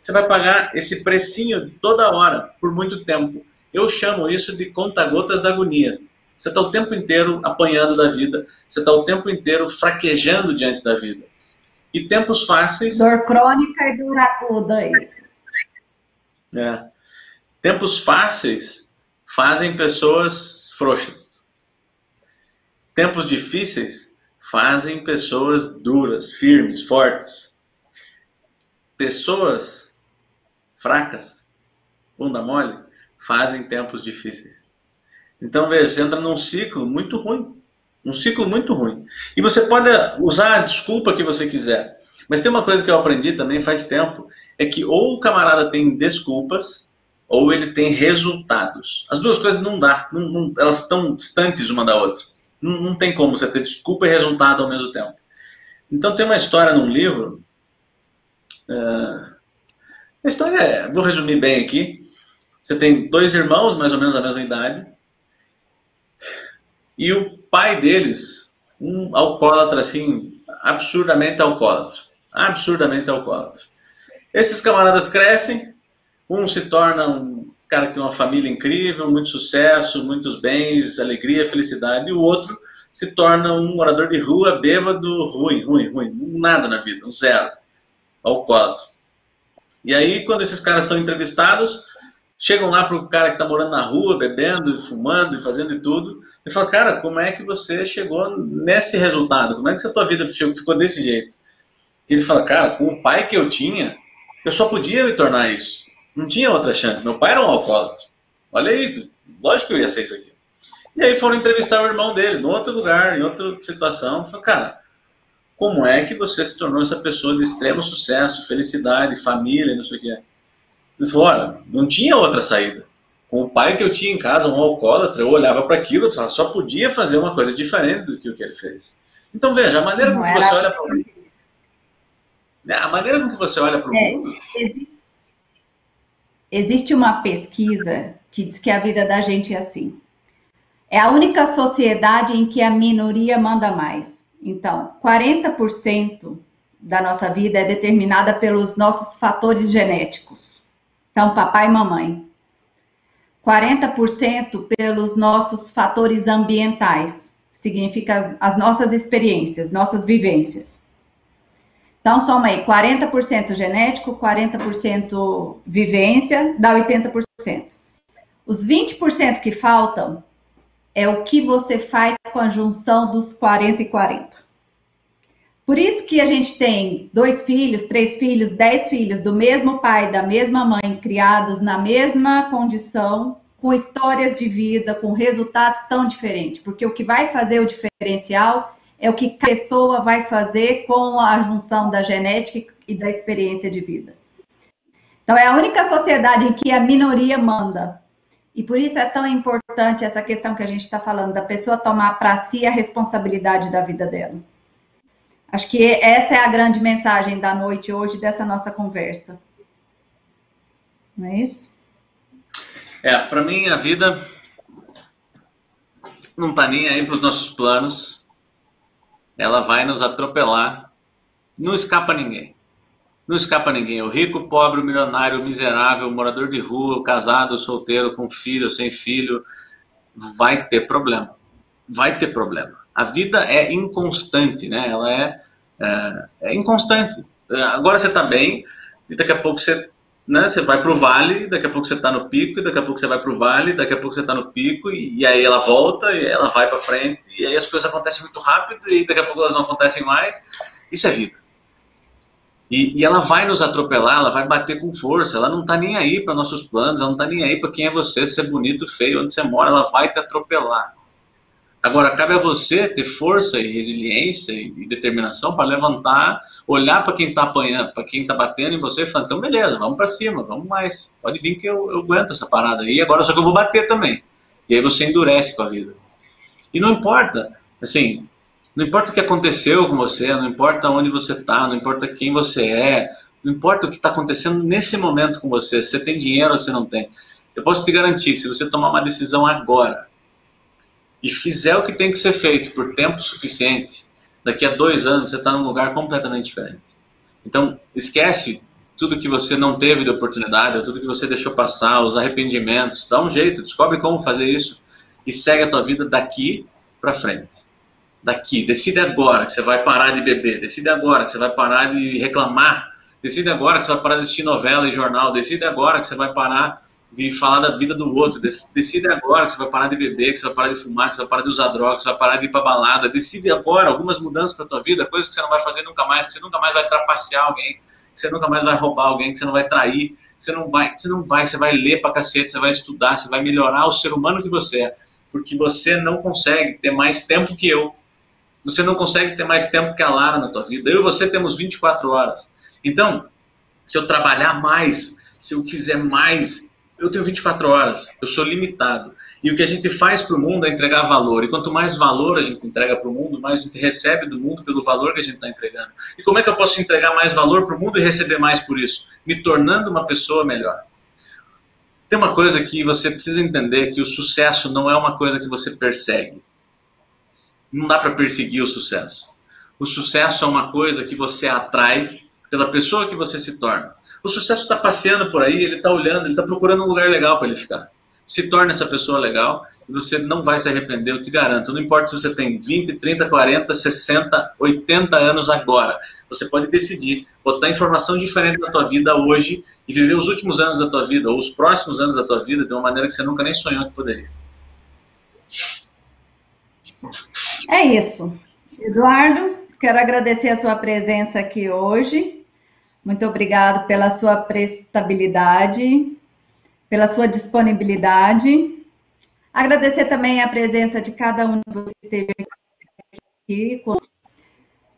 Você vai pagar esse precinho toda hora, por muito tempo. Eu chamo isso de conta-gotas da agonia. Você está o tempo inteiro apanhando da vida, você está o tempo inteiro fraquejando diante da vida. E tempos fáceis. Dor crônica e dor aguda, é isso. É. Tempos fáceis fazem pessoas frouxas. Tempos difíceis fazem pessoas duras, firmes, fortes. Pessoas fracas, bunda mole, fazem tempos difíceis. Então, veja, você entra num ciclo muito ruim. Um ciclo muito ruim. E você pode usar a desculpa que você quiser. Mas tem uma coisa que eu aprendi também faz tempo, é que ou o camarada tem desculpas, ou ele tem resultados. As duas coisas não dá, não, não, elas estão distantes uma da outra. Não, não, tem como você ter desculpa e resultado ao mesmo tempo. Então tem uma história num livro. Uh, a história é, vou resumir bem aqui. Você tem dois irmãos, mais ou menos da mesma idade, e o pai deles, um alcoólatra assim, absurdamente alcoólatra. Absurdamente alcoólatra. Esses camaradas crescem, um se torna um cara que tem uma família incrível, muito sucesso, muitos bens, alegria, felicidade, e o outro se torna um morador de rua, bêbado, ruim, ruim, ruim, nada na vida, um zero, alcoólatra. E aí, quando esses caras são entrevistados, chegam lá para o cara que está morando na rua, bebendo, fumando e fazendo e tudo, e falam, cara, como é que você chegou nesse resultado? Como é que a tua vida ficou desse jeito? E ele fala, cara, com o pai que eu tinha, eu só podia me tornar isso. Não tinha outra chance. Meu pai era um alcoólatra. Olha aí, lógico que eu ia ser isso aqui. E aí foram entrevistar o irmão dele, em outro lugar, em outra situação. Falei, cara, como é que você se tornou essa pessoa de extremo sucesso, felicidade, família, não sei o que é? Ele falou, olha, não tinha outra saída. Com o pai que eu tinha em casa, um alcoólatra, eu olhava para aquilo e só podia fazer uma coisa diferente do que o que ele fez. Então veja, a maneira como você olha para o mundo, né, a maneira como você olha para o é, mundo. Existe uma pesquisa que diz que a vida da gente é assim. É a única sociedade em que a minoria manda mais. Então, 40% da nossa vida é determinada pelos nossos fatores genéticos. Então, papai e mamãe. 40% pelos nossos fatores ambientais, significa as nossas experiências, nossas vivências. Então, soma aí, 40% genético, 40% vivência, dá 80%. Os 20% que faltam é o que você faz com a junção dos 40 e 40. Por isso que a gente tem dois filhos, três filhos, dez filhos do mesmo pai, da mesma mãe, criados na mesma condição, com histórias de vida, com resultados tão diferentes. Porque o que vai fazer o diferencial é o que a pessoa vai fazer com a junção da genética e da experiência de vida. Então, é a única sociedade em que a minoria manda. E por isso é tão importante essa questão que a gente está falando, da pessoa tomar para si a responsabilidade da vida dela. Acho que essa é a grande mensagem da noite hoje dessa nossa conversa. Não é isso? É, para mim a vida não está nem aí para os nossos planos. Ela vai nos atropelar. Não escapa ninguém. Não escapa ninguém. O rico, o pobre, o milionário, o miserável, o morador de rua, o casado, o solteiro, com filho, sem filho, vai ter problema. Vai ter problema a vida é inconstante, né? Ela é, é, é inconstante. Agora você está bem e daqui a pouco você, né, você vai para o vale, daqui a pouco você está no pico, e daqui a pouco você vai para o vale, daqui a pouco você está no pico, e, e, aí ela volta, e ela vai para frente, e aí as coisas acontecem muito rápido, e daqui a pouco elas não acontecem mais. Isso é vida. E, e, ela vai nos atropelar, ela vai bater com força, ela não está nem aí para nossos planos, ela não está nem aí para quem é você, ser bonito, feio, onde você mora, ela vai te atropelar. Agora, cabe a você ter força e resiliência e determinação para levantar, olhar para quem está apanhando, para quem está batendo em você e falar: então, beleza, vamos para cima, vamos mais. Pode vir que eu, eu aguento essa parada aí, agora só que eu vou bater também. E aí você endurece com a vida. E não importa, assim, não importa o que aconteceu com você, não importa onde você está, não importa quem você é, não importa o que está acontecendo nesse momento com você, se você tem dinheiro ou se não tem. Eu posso te garantir que se você tomar uma decisão agora, e fizer o que tem que ser feito por tempo suficiente, daqui a dois anos você está num lugar completamente diferente. Então, esquece tudo que você não teve de oportunidade, ou tudo que você deixou passar, os arrependimentos, dá um jeito, descobre como fazer isso e segue a tua vida daqui para frente. Daqui, decide agora que você vai parar de beber, decide agora que você vai parar de reclamar, decide agora que você vai parar de assistir novela e jornal, decide agora que você vai parar de falar da vida do outro. Decide agora que você vai parar de beber, que você vai parar de fumar, que você vai parar de usar drogas, que você vai parar de ir para balada. Decide agora algumas mudanças para tua vida, coisas que você não vai fazer nunca mais, que você nunca mais vai trapacear alguém, que você nunca mais vai roubar alguém, que você não vai trair, que você não vai, que você não vai, você vai ler para cacete, você vai estudar, você vai melhorar o ser humano que você é, porque você não consegue ter mais tempo que eu. Você não consegue ter mais tempo que a Lara na tua vida. Eu e você temos 24 horas. Então, se eu trabalhar mais, se eu fizer mais, eu tenho 24 horas, eu sou limitado. E o que a gente faz para o mundo é entregar valor. E quanto mais valor a gente entrega para o mundo, mais a gente recebe do mundo pelo valor que a gente está entregando. E como é que eu posso entregar mais valor para o mundo e receber mais por isso? Me tornando uma pessoa melhor. Tem uma coisa que você precisa entender que o sucesso não é uma coisa que você persegue. Não dá para perseguir o sucesso. O sucesso é uma coisa que você atrai pela pessoa que você se torna. O sucesso está passeando por aí, ele está olhando, ele está procurando um lugar legal para ele ficar. se torne essa pessoa legal e você não vai se arrepender, eu te garanto. Não importa se você tem 20, 30, 40, 60, 80 anos agora. Você pode decidir botar informação diferente na tua vida hoje e viver os últimos anos da tua vida ou os próximos anos da tua vida de uma maneira que você nunca nem sonhou que poderia. É isso. Eduardo, quero agradecer a sua presença aqui hoje. Muito obrigado pela sua prestabilidade, pela sua disponibilidade. Agradecer também a presença de cada um de vocês que esteve aqui.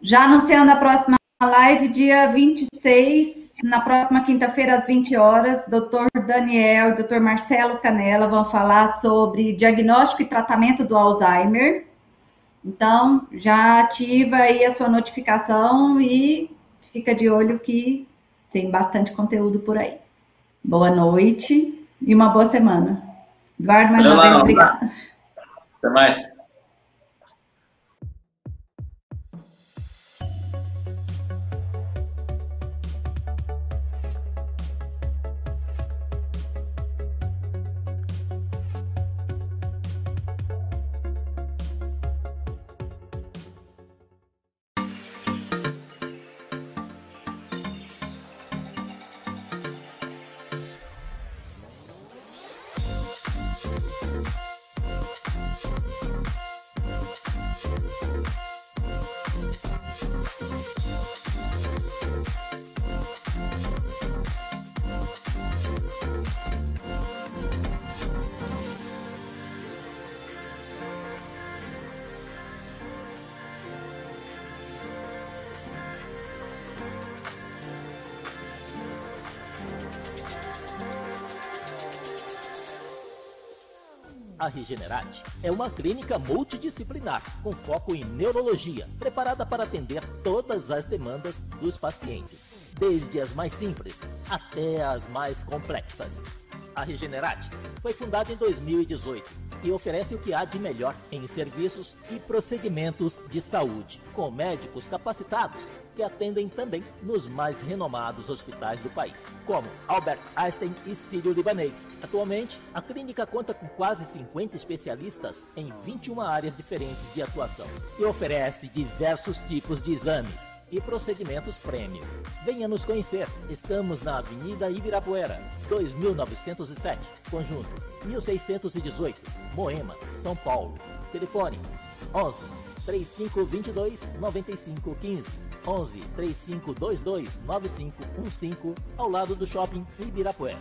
Já anunciando a próxima live, dia 26, na próxima quinta-feira, às 20 horas, doutor Daniel e doutor Marcelo Canela vão falar sobre diagnóstico e tratamento do Alzheimer. Então, já ativa aí a sua notificação e fica de olho que tem bastante conteúdo por aí. Boa noite e uma boa semana. Eduardo, mais uma vez, obrigada. Até mais. A Regenerate é uma clínica multidisciplinar com foco em neurologia, preparada para atender todas as demandas dos pacientes, desde as mais simples até as mais complexas. A Regenerate foi fundada em 2018 e oferece o que há de melhor em serviços e procedimentos de saúde, com médicos capacitados que atendem também nos mais renomados hospitais do país, como Albert Einstein e Sírio-Libanês. Atualmente, a clínica conta com quase 50 especialistas em 21 áreas diferentes de atuação e oferece diversos tipos de exames e procedimentos prêmio. Venha nos conhecer. Estamos na Avenida Ibirapuera, 2907, conjunto 1618, Moema, São Paulo. Telefone 11 3522 9515 11 3522 9515, ao lado do shopping Ibirapuera.